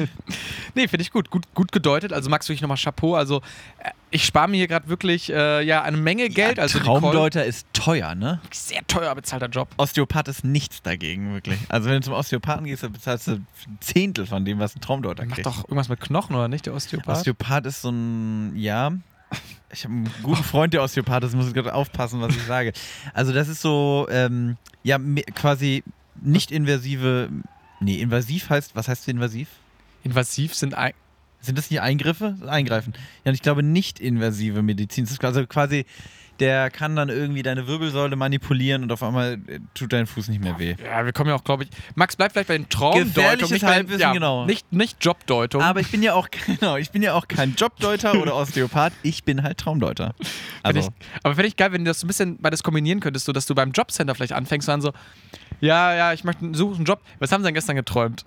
Nee, finde ich gut. gut. Gut gedeutet. Also Max, wirklich nochmal Chapeau. Also äh, ich spare mir hier gerade wirklich äh, ja, eine Menge Geld. also Nicole, Traumdeuter ist teuer, ne? sehr teuer bezahlter Job. Osteopath ist nichts dagegen, wirklich. Also wenn du zum Osteopathen gehst, dann bezahlst du ein Zehntel von dem, was ein Traumdeuter Der macht kriegt. doch irgendwas mit Knochen, oder nicht, der Osteopath? Osteopath ist so ein, ja. Ich habe einen guten Freund, der Osteopath ist, muss ich gerade aufpassen, was ich sage. Also das ist so, ähm, ja, quasi nicht invasive, nee, invasiv heißt, was heißt invasiv? Invasiv sind Sind das nicht Eingriffe? Eingreifen. Ja, und ich glaube nicht invasive Medizin. Das ist also quasi, der kann dann irgendwie deine Wirbelsäule manipulieren und auf einmal äh, tut dein Fuß nicht mehr weh. Ja, wir kommen ja auch, glaube ich. Max, bleib vielleicht bei den Traumdeutungen. Nicht bei ja, genau. Nicht, nicht Jobdeutung. Aber ich bin ja auch, genau, ich bin ja auch kein Jobdeuter oder Osteopath, ich bin halt Traumdeuter. Find Also, ich, aber fände ich geil, wenn du das so ein bisschen beides kombinieren könntest, so dass du beim Jobcenter vielleicht anfängst und dann so, ja, ja, ich möchte suche einen Job. Was haben sie denn gestern geträumt?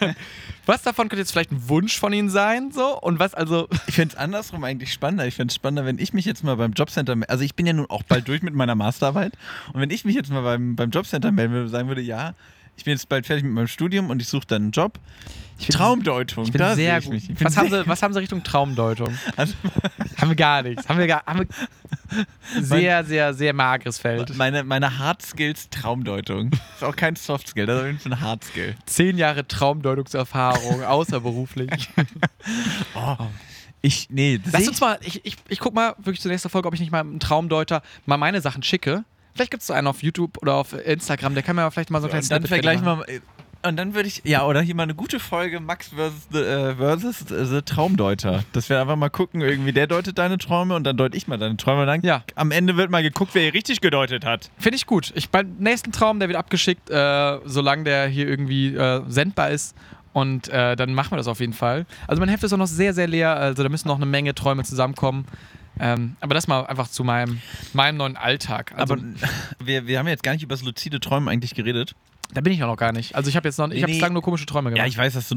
was davon könnte jetzt vielleicht ein Wunsch von ihnen sein, so? Und was also. ich finde es andersrum eigentlich spannender. Ich finde es spannender, wenn ich mich jetzt mal beim Jobcenter, mel- also ich bin ja nun auch bald durch mit meiner Masterarbeit und wenn ich mich jetzt mal beim, beim Jobcenter melden würde, sagen würde, ja, ich bin jetzt bald fertig mit meinem Studium und ich suche dann einen Job. Ich bin- Traumdeutung, Ich bin da sehr gut. bin Was haben, sehr- sie, was haben sie Richtung Traumdeutung? Also, haben wir gar nichts. Haben wir gar. Haben wir sehr, sehr, sehr mageres Feld. meine, meine Hard Skills Traumdeutung. Ist auch kein Soft Skill, das ist auf jeden Fall ein Hard Skill. Zehn Jahre Traumdeutungserfahrung, außerberuflich. Ich, nee, das Lass uns mal, ich, ich, ich guck mal wirklich zur nächsten Folge, ob ich nicht mal einem Traumdeuter mal meine Sachen schicke. Vielleicht gibt es so einen auf YouTube oder auf Instagram, der kann mir vielleicht mal so ein kleines und dann vergleichen wir mal. Und dann würde ich, ja, oder hier mal eine gute Folge Max versus the, äh, versus the Traumdeuter. Dass wir einfach mal gucken, irgendwie der deutet deine Träume und dann deute ich mal deine Träume. Und dann Ja. am Ende wird mal geguckt, wer hier richtig gedeutet hat. Finde ich gut. Ich, beim nächsten Traum, der wird abgeschickt, äh, solange der hier irgendwie äh, sendbar ist. Und äh, dann machen wir das auf jeden Fall. Also mein Heft ist auch noch sehr, sehr leer. Also da müssen noch eine Menge Träume zusammenkommen. Ähm, aber das mal einfach zu meinem, meinem neuen Alltag. Also, Aber wir, wir haben jetzt gar nicht über das luzide Träumen eigentlich geredet. Da bin ich ja noch gar nicht. Also ich habe jetzt noch, ich Nee, habe bislang nur komische Träume Ja, gemacht. ich weiß, dass du.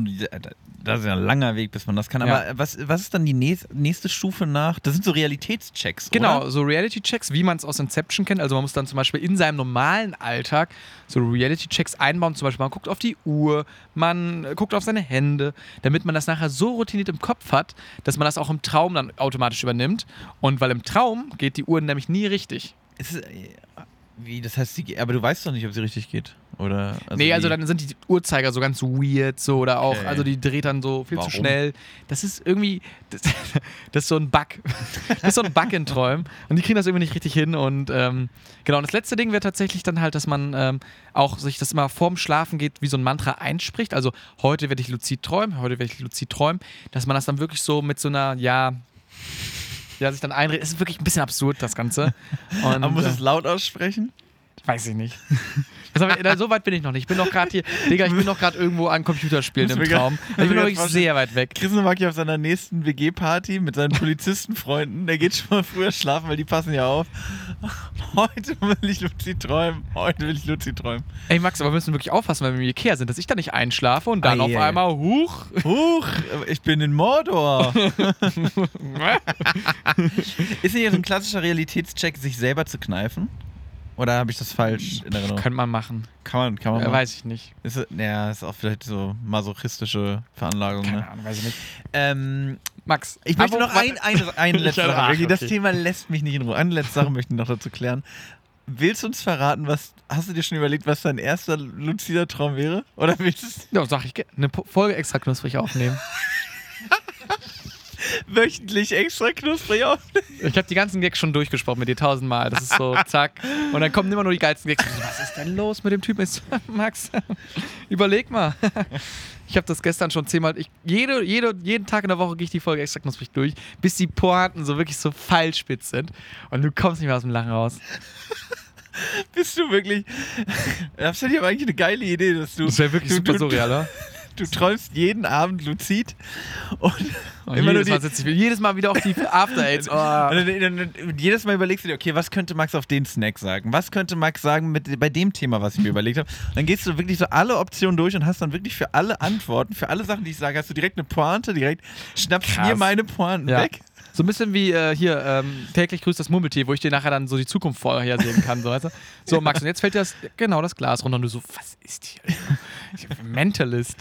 Das ist ja ein langer Weg, bis man das kann. Aber Ja. was, was ist dann die nächste, nächste Stufe nach? Das sind so Realitätschecks. Genau, Oder? so Reality-Checks, wie man es aus Inception kennt. Also man muss dann zum Beispiel in seinem normalen Alltag so Reality-Checks einbauen. Zum Beispiel man guckt auf die Uhr, man äh, guckt auf seine Hände, damit man das nachher so routiniert im Kopf hat, dass man das auch im Traum dann automatisch übernimmt. Und weil im Traum geht die Uhr nämlich nie richtig. Ist es, äh, wie, das heißt, sie, aber du weißt doch nicht, ob sie richtig geht. Oder? nee, also dann sind die Uhrzeiger so ganz weird so oder auch, Okay. also die dreht dann so viel Warum? zu schnell. Das ist irgendwie, das, das ist so ein Bug. Das ist so ein Bug in Träumen und die kriegen das irgendwie nicht richtig hin und ähm, genau. Und das letzte Ding wäre tatsächlich dann halt, dass man ähm, auch sich das immer vorm Schlafen geht, wie so ein Mantra einspricht. Also heute werde ich luzid träumen, heute werde ich luzid träumen, dass man das dann wirklich so mit so einer, ja, ja, sich dann einredet. Es ist wirklich ein bisschen absurd, das Ganze. Und, Aber muss äh, es laut aussprechen? Weiß ich nicht. So weit bin ich noch nicht. Ich bin noch gerade hier, Digga, ich bin noch gerade irgendwo an Computerspielen im Traum. Ich bin noch wirklich sehr weit weg. Chris Nowacki auf seiner nächsten WG-Party mit seinen Polizistenfreunden. Der geht schon mal früher schlafen, weil die passen ja auf. Heute will ich Luzi träumen. Heute will ich Luzi träumen. Ey, Max, aber wir müssen wirklich aufpassen, wenn wir im Ikea sind, dass ich da nicht einschlafe und dann Ah, auf einmal, huch. Huch, ich bin in Mordor. Ist nicht so ein klassischer Realitätscheck, sich selber zu kneifen? Oder habe ich das falsch in Erinnerung? Könnte man machen. Kann man, kann man Äh, machen. weiß ich nicht. Ist, es- ja, ist auch vielleicht so masochistische Veranlagung. Keine Ne? Ahnung, weiß ich nicht. Ähm, Max, ich möchte noch ein, ein, eine letzte Sache. ach, Wirklich, Das okay. Thema lässt mich nicht in Ruhe. Eine letzte Sache möchte ich noch dazu klären. Willst du uns verraten, was hast du dir schon überlegt, was dein erster luzider Traum wäre? Oder willst du es Ja, sag ich, eine Folge extra knusprig aufnehmen. wöchentlich extra knusprig auf? Ich habe die ganzen Gags schon durchgesprochen mit dir tausendmal. Das ist so, zack. Und dann kommen immer nur die geilsten Gags. Was ist denn los mit dem Typen? Max, überleg mal. Ich habe das gestern schon zehnmal. Ich, jede, jede, jeden Tag in der Woche gehe ich die Folge extra knusprig durch, bis die Pointen so wirklich so pfeilspitz sind. Und du kommst nicht mehr aus dem Lachen raus. Bist du wirklich. Das finde ich aber eigentlich eine geile Idee, dass du. Das wäre wirklich du, super surreal, oder? Du träumst jeden Abend luzid und, Und immer nur jedes, die, Mal jedes Mal wieder auf die After Aids. Oh. jedes Mal überlegst du dir, okay, was könnte Max auf den Snack sagen? Was könnte Max sagen mit, bei dem Thema, was ich mir überlegt habe? Dann gehst du wirklich so alle Optionen durch und hast dann wirklich für alle Antworten, für alle Sachen, die ich sage, hast du direkt eine Pointe, direkt schnappst Krass. mir meine Pointen Ja. weg. So ein bisschen wie äh, hier, ähm, täglich grüßt das Murmeltier, wo ich dir nachher dann so die Zukunft vorhersehen kann. So, weißt du? so Max, und jetzt fällt dir das, genau das Glas runter und du so, was ist hier? Ich bin Mentalist.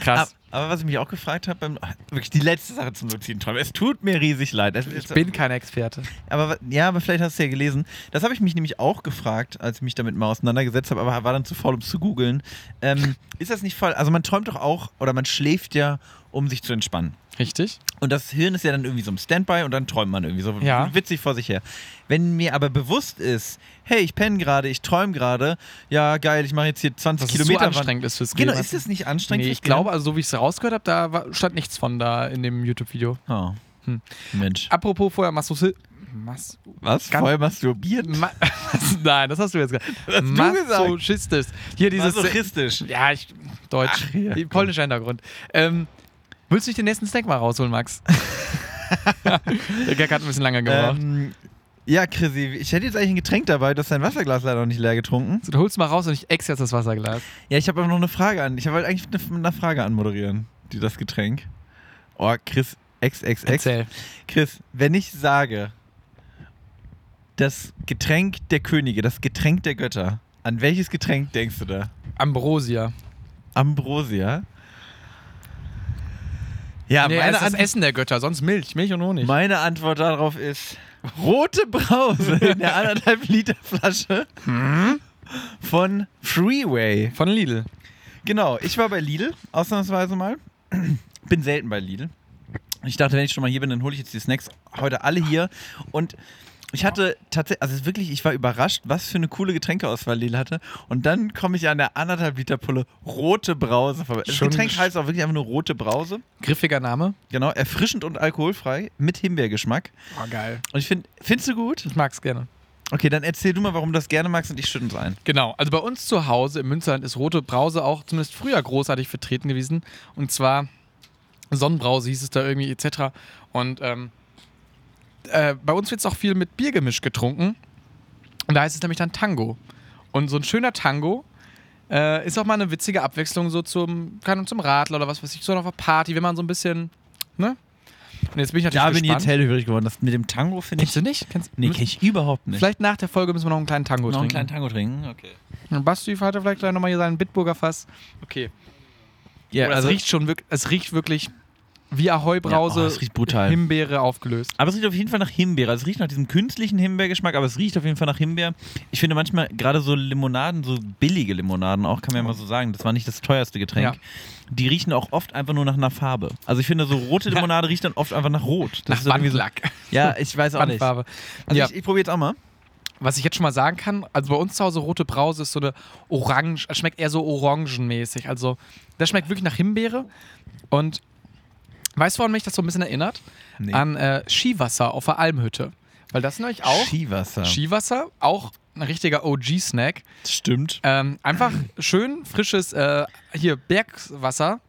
Krass. Aber, aber was ich mich auch gefragt habe, wirklich die letzte Sache zum luziden Träumen. Es tut mir riesig leid. Es, Ich bin kein Experte. Aber ja, aber vielleicht hast du ja gelesen. Das habe ich mich nämlich auch gefragt, als ich mich damit mal auseinandergesetzt habe, aber war dann zu faul, um es zu googeln. Ähm, ist das nicht voll? Also man träumt doch auch oder man schläft ja, um sich zu entspannen. Richtig? Und das Hirn ist ja dann irgendwie so im Standby und dann träumt man irgendwie so Ja. witzig vor sich her. Wenn mir aber bewusst ist, hey, ich penne gerade, ich träume gerade, ja geil, ich mache jetzt hier 20 Dass es so Kilometer. anstrengend ist fürs Genau, ist das nicht anstrengend? Nee, ich glaube, also so wie ich es rausgehört habe, da war, stand nichts von da in dem YouTube-Video. Oh. Hm. Mensch. Apropos vorher Massosi... Mas Was? Ganz- Vorher masturbiert? Ma Nein, das hast du jetzt gesagt. hast du gesagt. Masochistis. Hier dieses... Masochistisch. Ja, ich, Deutsch. Ach, ja, polnischer Hintergrund. Ähm, willst du nicht den nächsten Snack mal rausholen, Max? Der Gag hat ein bisschen lange gebraucht. Ähm, ja, Chrissy, ich hätte jetzt eigentlich ein Getränk dabei, du hast dein Wasserglas leider noch nicht leer getrunken. So, du holst mal raus und ich ex jetzt das Wasserglas. Ja, ich habe aber noch eine Frage an. Ich wollte eigentlich eine, eine Frage anmoderieren, die das Getränk. Oh, Chris, XXX. Erzähl. Chris, wenn ich sage, das Getränk der Könige, das Getränk der Götter, an welches Getränk denkst du da? Ambrosia. Ambrosia? Ja, nee, meine, das Ant- Essen der Götter, sonst Milch. Milch und Honig. meine Antwort darauf ist rote Brause in der anderthalb Liter Flasche Hm? von Freeway. Von Lidl. Genau, ich war bei Lidl, ausnahmsweise mal. Bin selten bei Lidl. Ich dachte, wenn ich schon mal hier bin, dann hole ich jetzt die Snacks heute alle hier. Und ich hatte tatsächlich, also wirklich, ich war überrascht, was für eine coole Getränkeauswahl Lidl hatte. Und dann komme ich an der anderthalb Liter Pulle rote Brause vorbei. Das Schon Getränk heißt auch wirklich einfach nur rote Brause. Griffiger Name. Genau, erfrischend und alkoholfrei mit Himbeergeschmack. Oh, geil. Und ich finde, findest du gut? Ich mag's gerne. Okay, dann erzähl du mal, warum du das gerne magst und ich schütte uns ein. Genau, also bei uns zu Hause im Münsterland ist rote Brause auch zumindest früher großartig vertreten gewesen. Und zwar Sonnenbrause hieß es da irgendwie etc. Und ähm, äh, bei uns wird es auch viel mit Biergemisch getrunken. Und da heißt es nämlich dann Tango. Und so ein schöner Tango, Äh, ist auch mal eine witzige Abwechslung so zum, Ahnung, zum Radler oder was weiß ich, so auf einer Party, wenn man so ein bisschen, ne? Und jetzt bin ich natürlich Da bin ich gespannt. jetzt hellhörig geworden. Das mit dem Tango finde ich. Kennst du nicht? Kennst, Nee, kenn ich überhaupt nicht. Vielleicht nach der Folge müssen wir noch einen kleinen Tango noch einen trinken. kleinen Tango trinken. Okay. Und Basti hat ja vielleicht gleich nochmal hier seinen Bitburger Fass. Okay. Ja, Oder also es, riecht schon wirklich, es riecht wirklich wie Ahoi-Brause, Ja, oh, es riecht brutal. Himbeere aufgelöst. Aber es riecht auf jeden Fall nach Himbeere. Also es riecht nach diesem künstlichen Himbeergeschmack, aber es riecht auf jeden Fall nach Himbeer. Ich finde manchmal gerade so Limonaden, so billige Limonaden auch, kann man ja mal so sagen, das war nicht das teuerste Getränk. Ja. Die riechen auch oft einfach nur nach einer Farbe. Also ich finde, so rote Limonade riecht dann oft einfach nach Rot. Das Nach ist so. Ja, ich weiß auch nicht. Also ja. ich, ich probiere jetzt auch mal. Was ich jetzt schon mal sagen kann, also bei uns zu Hause rote Brause ist so eine Orange, es schmeckt eher so orangenmäßig. Also das schmeckt wirklich nach Himbeere. Und weißt du, woran mich das so ein bisschen erinnert? Nee. An äh, Skiwasser auf der Almhütte. Weil das nämlich auch Skiwasser. Skiwasser, auch ein richtiger OG-Snack. Stimmt. Ähm, einfach schön frisches, äh, hier Bergwasser.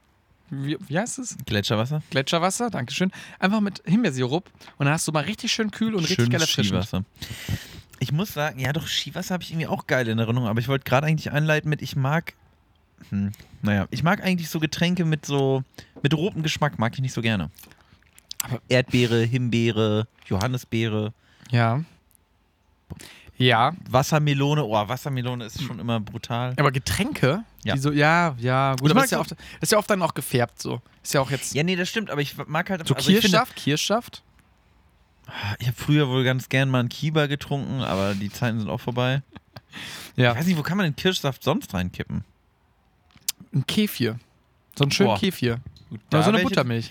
Wie, wie heißt es? Gletscherwasser. Gletscherwasser, Dankeschön. Einfach mit Himbeersirup. Und dann hast du mal richtig schön kühl und richtig Schönes geil erfrischend. Skiwasser. Ich muss sagen, ja doch, Skiwasser habe ich irgendwie auch geil in Erinnerung, aber ich wollte gerade eigentlich einleiten mit, ich mag, hm, naja, ich mag eigentlich so Getränke mit so, mit rotem Geschmack, mag ich nicht so gerne. Aber- Erdbeere, Himbeere, Johannisbeere, Ja. Ja, Wassermelone, oh, Wassermelone ist schon immer brutal. aber Getränke, Ja. die so, ja, ja, gut, Ich aber ist, ja oft, ist ja oft dann auch gefärbt so. Ist ja auch jetzt Ja, nee, das stimmt, aber ich mag halt so also Kirschsaft, Kirschsaft. Ich habe früher wohl ganz gern mal einen Kiba getrunken, aber die Zeiten sind auch vorbei. Ja, Ich weiß nicht, wo kann man den Kirschsaft sonst reinkippen? Ein Kefir. So ein schönen Boah. Kefir. Gut, Oder so eine Buttermilch.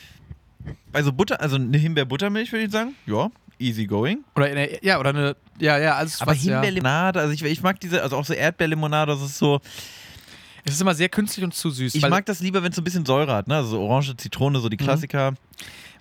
Also Butter, also eine Himbeer-Buttermilch würde ich sagen. Ja, easy going. Oder eine, ja, oder eine, ja, ja, alles Aber was, ja. Himbeerlimonade, also ich, ich mag diese, also auch so Erdbeerlimonade, das ist so, Es ist immer sehr künstlich und zu süß. ich weil, mag das lieber, wenn es so ein bisschen Säure hat, ne? Also so Orange, Zitrone, so die Klassiker.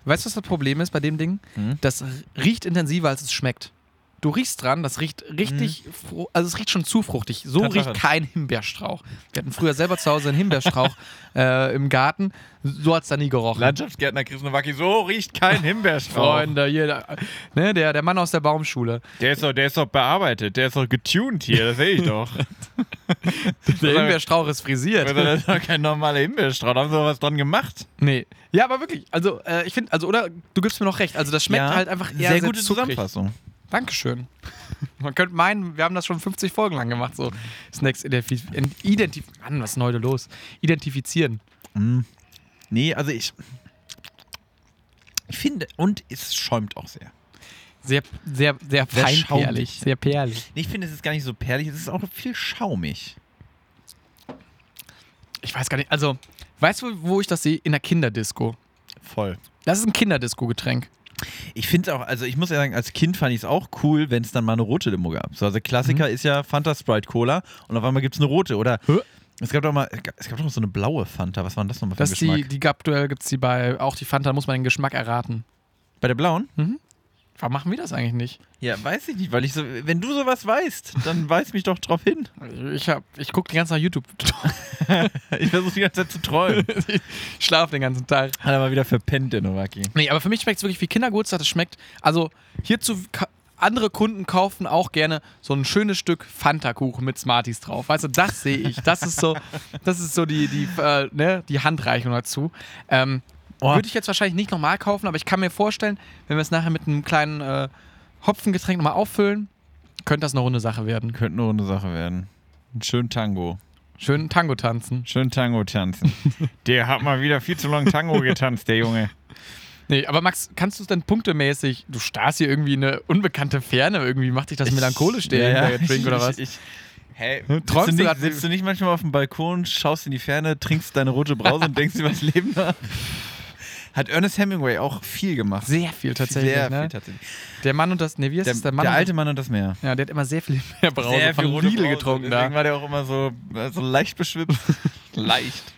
Weißt du, was das Problem ist bei dem Ding? Mhm. Das riecht intensiver, als es schmeckt. Du riechst dran, das riecht richtig, fru- also es riecht schon zu fruchtig. So Tatsache. riecht kein Himbeerstrauch. Wir hatten früher selber zu Hause einen Himbeerstrauch äh, im Garten. So hat es da nie gerochen. Landschaftsgärtner Chris Nowacki, so riecht kein Himbeerstrauch. Freunde, hier, der, ne, der, der Mann aus der Baumschule. Der ist, doch, der ist doch bearbeitet, der ist doch getuned hier, das sehe ich doch. Der Himbeerstrauch ist frisiert. das ist doch kein normaler Himbeerstrauch, da haben sie doch was dran gemacht. Nee. Ja, aber wirklich, also äh, ich finde, also oder du gibst mir noch recht, also das schmeckt halt einfach eher sehr gute zuckrig. Zusammenfassung. Dankeschön. Man könnte meinen, wir haben das schon 50 Folgen lang gemacht, so Snacks identifizieren. Identif Mann, was ist denn heute los? Identifizieren. Mm. Nee, also ich. Ich finde, und es schäumt auch sehr. Sehr, sehr, sehr Sehr schaumig. Sehr perlig. Nee, ich finde, es ist gar nicht so perlig, es ist auch viel schaumig. Ich weiß gar nicht, also, weißt du, wo ich das sehe? In der Kinderdisco. Voll. Das ist ein Kinderdisco-Getränk. Ich finde es auch, also ich muss ja sagen, als Kind fand ich es auch cool, wenn es dann mal eine rote Limo gab. So, also Klassiker ist ja Fanta Sprite Cola und auf einmal gibt es eine rote. Oder Hä? es gab doch mal, es gab doch so eine blaue Fanta. Was war denn das nochmal für ein Das die, Geschmack? die aktuell gibt es die bei, auch die Fanta, muss man den Geschmack erraten. Bei der blauen? Warum machen wir das eigentlich nicht? Ja, weiß ich nicht, weil ich so, wenn du sowas weißt, dann weis mich doch drauf hin. Ich, hab- ich gucke die ganze Zeit YouTube. Ich versuche die ganze Zeit zu träumen. ich schlafe den ganzen Tag. Hat er mal wieder verpennt, der Nowaki. Nee, aber für mich schmeckt es wirklich wie Kindergeburtstag. Es schmeckt, also hierzu, andere Kunden kaufen auch gerne so ein schönes Stück Fanta-Kuchen mit Smarties drauf. Weißt du, das sehe ich. Das ist so, das ist so die, die, äh, ne, die Handreichung dazu. Ähm, Oh. Würde ich jetzt wahrscheinlich nicht nochmal kaufen, aber ich kann mir vorstellen, wenn wir es nachher mit einem kleinen äh, Hopfengetränk nochmal auffüllen, könnte das eine runde Sache werden. Könnte eine runde Sache werden. Ein schön Tango. Schön Tango tanzen. Schön Tango tanzen. der hat mal wieder viel zu lange Tango getanzt, der Junge. Nee, aber Max, kannst du es denn punktemäßig, du starrst hier irgendwie in eine unbekannte Ferne, irgendwie macht dich das melancholisch, der Ja, ja. Drink oder was? Ich, ich, hä, Träumst sitzt du nicht, sitzt du nicht manchmal auf dem Balkon, schaust in die Ferne, trinkst deine rote Brause und denkst über das Leben nach? Hat Ernest Hemingway auch viel gemacht. Sehr viel tatsächlich. Sehr ne? viel tatsächlich. Der Mann und das, ne, wie heißt Der, das? Der Mann der alte Mann und das Meer. Ja, der hat immer sehr viel mehr Brause Sehr von rote Brause, getrunken Deswegen da. war der auch immer so, äh, so leicht beschwipst. leicht.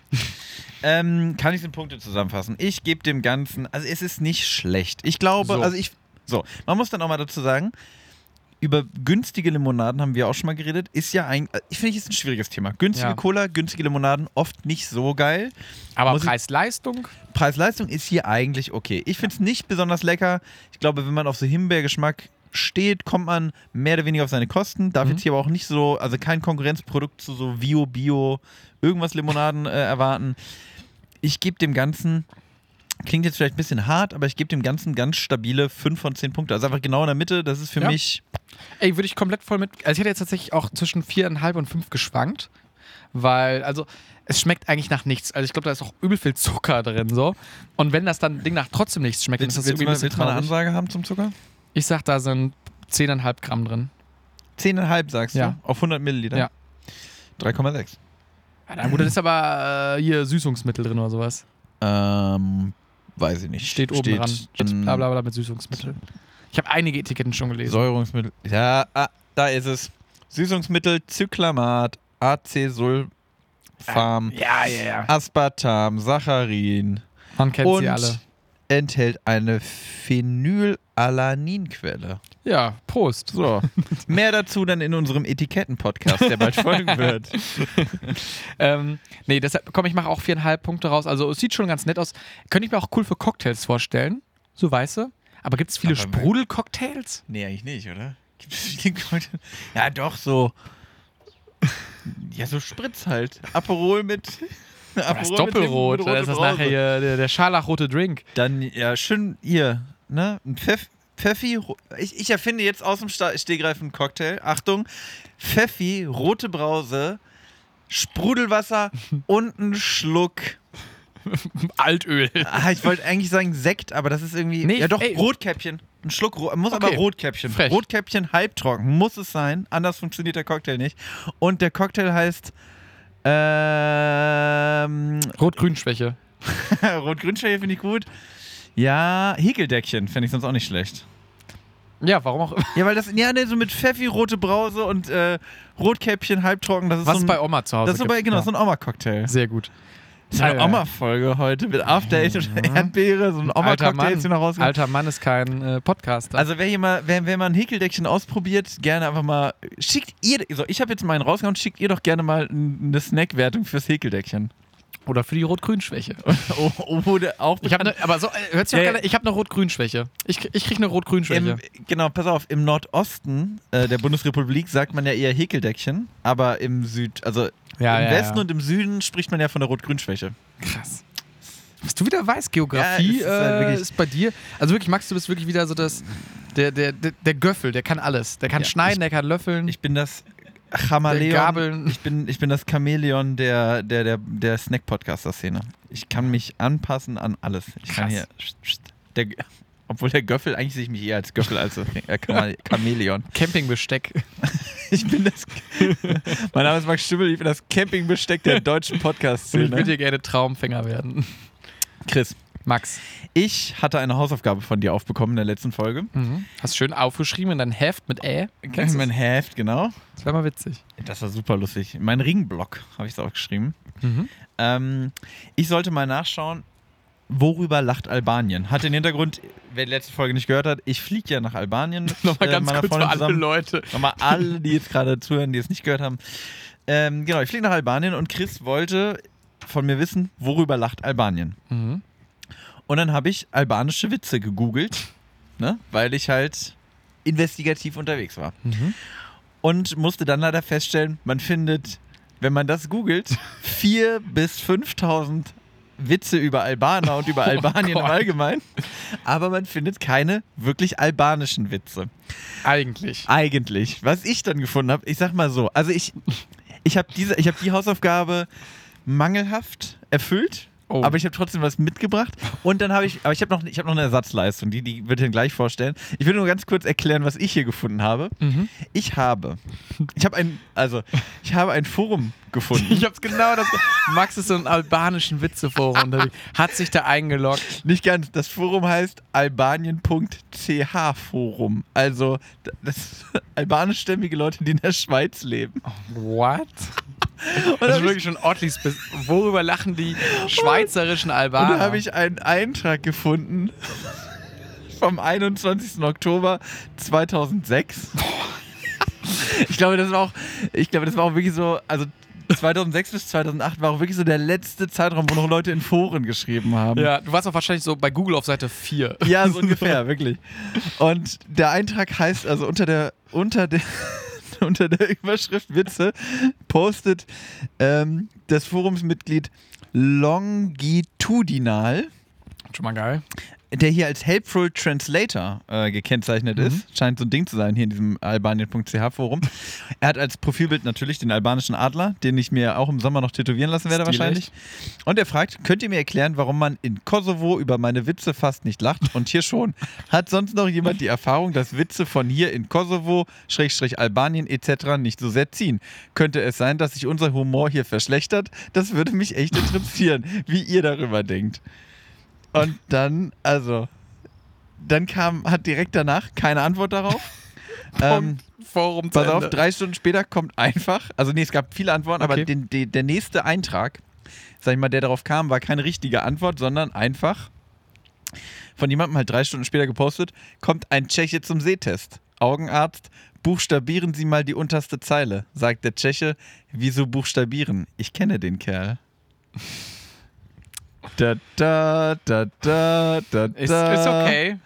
Ähm, kann ich in Punkte zusammenfassen? Ich gebe dem Ganzen, also es ist nicht schlecht. Ich glaube, So. also ich, so, man muss dann auch mal dazu sagen, über günstige Limonaden haben wir auch schon mal geredet. Ist ja ein, ich finde, ist ein schwieriges Thema. Günstige Ja. Cola, günstige Limonaden, oft nicht so geil. Aber Preis-Leistung? Preis-Leistung ist hier eigentlich okay. Ich finde es nicht besonders lecker. Ich glaube, wenn man auf so Himbeergeschmack steht, kommt man mehr oder weniger auf seine Kosten. Darf Mhm. jetzt hier aber auch nicht so, also kein Konkurrenzprodukt zu so Bio, Bio, irgendwas Limonaden äh, erwarten. Ich gebe dem Ganzen, klingt jetzt vielleicht ein bisschen hart, aber ich gebe dem Ganzen ganz stabile 5 von 10 Punkte. Also einfach genau in der Mitte, das ist für Ja. mich. Ey, würde ich komplett voll mit. Also ich hätte jetzt tatsächlich auch zwischen viereinhalb und fünf geschwankt. Weil, also, es schmeckt eigentlich nach nichts. Also ich glaube, da ist auch übel viel Zucker drin so. Und wenn das dann Ding nach trotzdem nichts schmeckt, dann Willst, ist das willst, irgendwie mal, willst mal eine. Ansage haben zum Zucker? Ich sag, da sind 10,5 Gramm drin. 10,5 sagst Ja. du? Auf 100 Milliliter? Ja. 3,6. Ja, na gut, da ist aber äh, hier Süßungsmittel drin oder sowas. Ähm, weiß ich nicht. Steht oben dran. Steht bla bla bla mit Süßungsmittel. Ich habe einige Etiketten schon gelesen. Säurungsmittel. Ja, ah, da ist es. Süßungsmittel, Zyklamat, Acesulfam, Ja, ja, ja. Aspartam, Saccharin Man kennt und sie alle. enthält eine Phenylalaninquelle. Ja, Prost. So, mehr dazu dann in unserem Etiketten-Podcast, der bald folgen wird. Ähm, nee, deshalb, komm, ich mache auch viereinhalb Punkte raus. Also es sieht schon ganz nett aus. Könnte ich mir auch cool für Cocktails vorstellen. So weiße. Aber gibt es viele Sprudelcocktails? Nee, eigentlich nicht, oder? Gibt es viele Leute- Ja, doch, so. Ja, so Spritz halt. Aperol mit. Das Aperol ist mit Doppelrot. Mit Das ist nachher der, der scharlachrote Drink. Dann, ja, schön hier, ne? Ein Pfeff, Pfeffi. Ich, ich erfinde jetzt aus dem Stegreif einen Cocktail. Achtung. Pfeffi, rote Brause, Sprudelwasser und ein Schluck. Altöl. Ah, ich wollte eigentlich sagen Sekt, aber das ist irgendwie. Nee, ja, doch, ey. Rotkäppchen. Ein Schluck, muss aber Okay. Rotkäppchen. Frech. Rotkäppchen halbtrocken, muss es sein. Anders funktioniert der Cocktail nicht. Und der Cocktail heißt. Ähm, Rot-Grün-Schwäche. Rot-Grün-Schwäche finde ich gut. Ja, Häkeldeckchen fände ich sonst auch nicht schlecht. Ja, warum auch immer. Ja, weil das, ja, ne, so mit Pfeffi, rote Brause und äh, Rotkäppchen, halbtrocken, das ist Was so ein, bei Oma zu Hause das ist so bei, genau, ja. so ein Oma-Cocktail. Sehr gut. Das ist eine Ja, ja. Oma-Folge heute mit After Eight und Erdbeere, so ein Oma-Cocktail jetzt hier noch rausgekommen. alter Mann ist kein äh, Podcaster. Also wer hier mal, wer, wer mal ein Häkeldeckchen ausprobiert, gerne einfach mal, schickt ihr, so ich habe jetzt meinen rausgehauen, schickt ihr doch gerne mal eine Snackwertung fürs Häkeldeckchen. Oder für die Rot-Grün-Schwäche. Oh, Oder auch Ich habe ne, aber so, äh, hört sich Ja, auch gerne, ich habe eine Rot-Grün-Schwäche. Ich, ich kriege eine Rot-Grün-Schwäche. Genau, pass auf, im Nordosten äh, der Bundesrepublik sagt man ja eher Häkeldeckchen, aber im Süd, also Ja, im ja, Westen ja. und im Süden spricht man ja von der Rot-Grün-Schwäche. Krass. Was du wieder weißt, Geografie ist halt äh, ist bei dir. Also wirklich, Max, du bist wirklich wieder so das. Der, der, der, der Göffel, der kann alles. Der kann schneiden, der kann löffeln. Ich bin das Chameleon. Ich bin, ich bin das Chamäleon der, der, der, der Snack-Podcaster-Szene. Ich kann mich anpassen an alles. Ich kann Krass. hier. Der, obwohl der Göffel, eigentlich sehe ich mich eher als Göffel als äh, Chamäleon. Campingbesteck. Ich bin das. mein Name ist Max Stümmel, ich bin das Campingbesteck der deutschen Und ich Podcast-Szene. würde gerne Traumfänger werden. Chris, Max. ich hatte eine Hausaufgabe von dir aufbekommen in der letzten Folge. Mhm. Hast schön aufgeschrieben in dein Heft mit Ä. Kennst mein Heft, genau. Das wäre mal witzig. Das war super lustig. Mein Ringblock habe ich es aufgeschrieben. Mhm. Ähm, ich sollte mal nachschauen, worüber lacht Albanien? Hat den Hintergrund, wer die letzte Folge nicht gehört hat, ich fliege ja nach Albanien. Nochmal äh, ganz kurz für Freundin alle zusammen. Leute. Nochmal alle, die jetzt gerade zuhören, die es nicht gehört haben. Ähm, genau, ich fliege nach Albanien und Chris wollte von mir wissen, worüber lacht Albanien. Mhm. Und dann habe ich albanische Witze gegoogelt, ne? weil ich halt investigativ unterwegs war. Mhm. Und musste dann leider feststellen, man findet, wenn man das googelt, 4.000 bis 5.000 Witze über Albaner und über Oh Albanien im Gott. Allgemeinen. Aber man findet keine wirklich albanischen Witze. Eigentlich. Eigentlich. Was ich dann gefunden habe, ich sag mal so, also ich, ich habe habe die Hausaufgabe mangelhaft erfüllt. Oh. Aber ich habe trotzdem was mitgebracht und dann habe ich, aber ich habe noch, ich habe noch eine Ersatzleistung, die, die würde ich dann gleich vorstellen. Ich will nur ganz kurz erklären, was ich hier gefunden habe. Mhm. Ich habe, ich habe ein, also ich habe ein Forum gefunden. Ich hab's genau das. Max ist so ein albanischen Witzeforum. Hat sich da eingeloggt. Nicht ganz. Das Forum heißt albanien.ch Forum. Also das albanischstämmige Leute, die in der Schweiz leben. What? Und Das da ist wirklich schon ordentlich. Worüber lachen die schweizerischen und Albaner? da habe ich einen Eintrag gefunden vom 21. Oktober 2006. Ich glaube, das war auch, ich glaube, das war auch wirklich so, also 2006 bis 2008 war auch wirklich so der letzte Zeitraum, wo noch Leute in Foren geschrieben haben. Ja, du warst auch wahrscheinlich so bei Google auf Seite 4. Ja, so ungefähr, wirklich. Und der Eintrag heißt, also unter der, unter der, unter der Überschrift Witze postet ähm, das Forumsmitglied Longitudinal, Schon mal geil. Der hier als Helpful Translator äh, gekennzeichnet Mhm. ist. Scheint so ein Ding zu sein hier in diesem albanien.ch Forum. Er hat als Profilbild natürlich den albanischen Adler, den ich mir auch im Sommer noch tätowieren lassen werde Stilig. wahrscheinlich. Und er fragt, könnt ihr mir erklären, warum man in Kosovo über meine Witze fast nicht lacht? Und hier schon. Hat sonst noch jemand die Erfahrung, dass Witze von hier in Kosovo, Schrägstrich Albanien etc. nicht so sehr ziehen? Könnte es sein, dass sich unser Humor hier verschlechtert? Das würde mich echt interessieren, wie ihr darüber denkt. Und dann, also, dann kam, hat direkt danach keine Antwort darauf. ähm, Forum pass auf, drei Stunden später kommt einfach, also nee, es gab viele Antworten, Okay. aber den, den, der nächste Eintrag, sag ich mal, der darauf kam, war keine richtige Antwort, sondern einfach von jemandem halt drei Stunden später gepostet, kommt ein Tscheche zum Sehtest. Augenarzt, buchstabieren Sie mal die unterste Zeile, sagt der Tscheche. Wieso buchstabieren? Ich kenne den Kerl. Da, da, da, da, da, Ist, da. ist okay.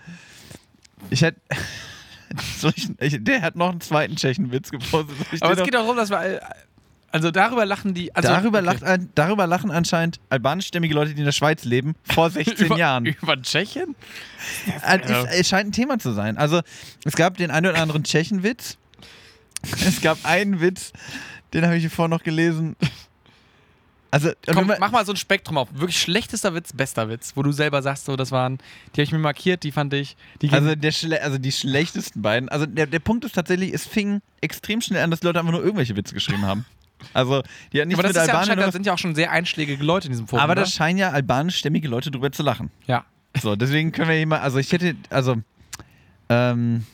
Ich hätte. Soll ich, ich, der hat noch einen zweiten Tschechenwitz gepostet. Soll ich Aber den es noch- geht darum, dass wir. Also darüber lachen die. Also, darüber, okay. lacht, ein- darüber lachen anscheinend albanischstämmige Leute, die in der Schweiz leben, vor 16 über, Jahren. Über Tschechien? Äh, Es, es scheint ein Thema zu sein. Also, es gab den einen oder anderen Tschechenwitz. Es gab einen Witz, den habe ich hier vorhin noch gelesen. Also, Komm, mach mal so ein Spektrum auf. Wirklich schlechtester Witz, bester Witz, wo du selber sagst, so, das waren, die habe ich mir markiert, die fand ich. Die also, der schle also die schlechtesten beiden. Also der, der Punkt ist tatsächlich, es fing extrem schnell an, dass Leute einfach nur irgendwelche Witze geschrieben haben. Also die hat nichts aber mit das ist ja Albanien anscheinend, oder da sind ja auch schon sehr einschlägige Leute in diesem Forum. Aber oder? das scheinen ja albanischstämmige Leute drüber zu lachen. ja. So, deswegen können wir hier mal, also ich hätte, also, ähm,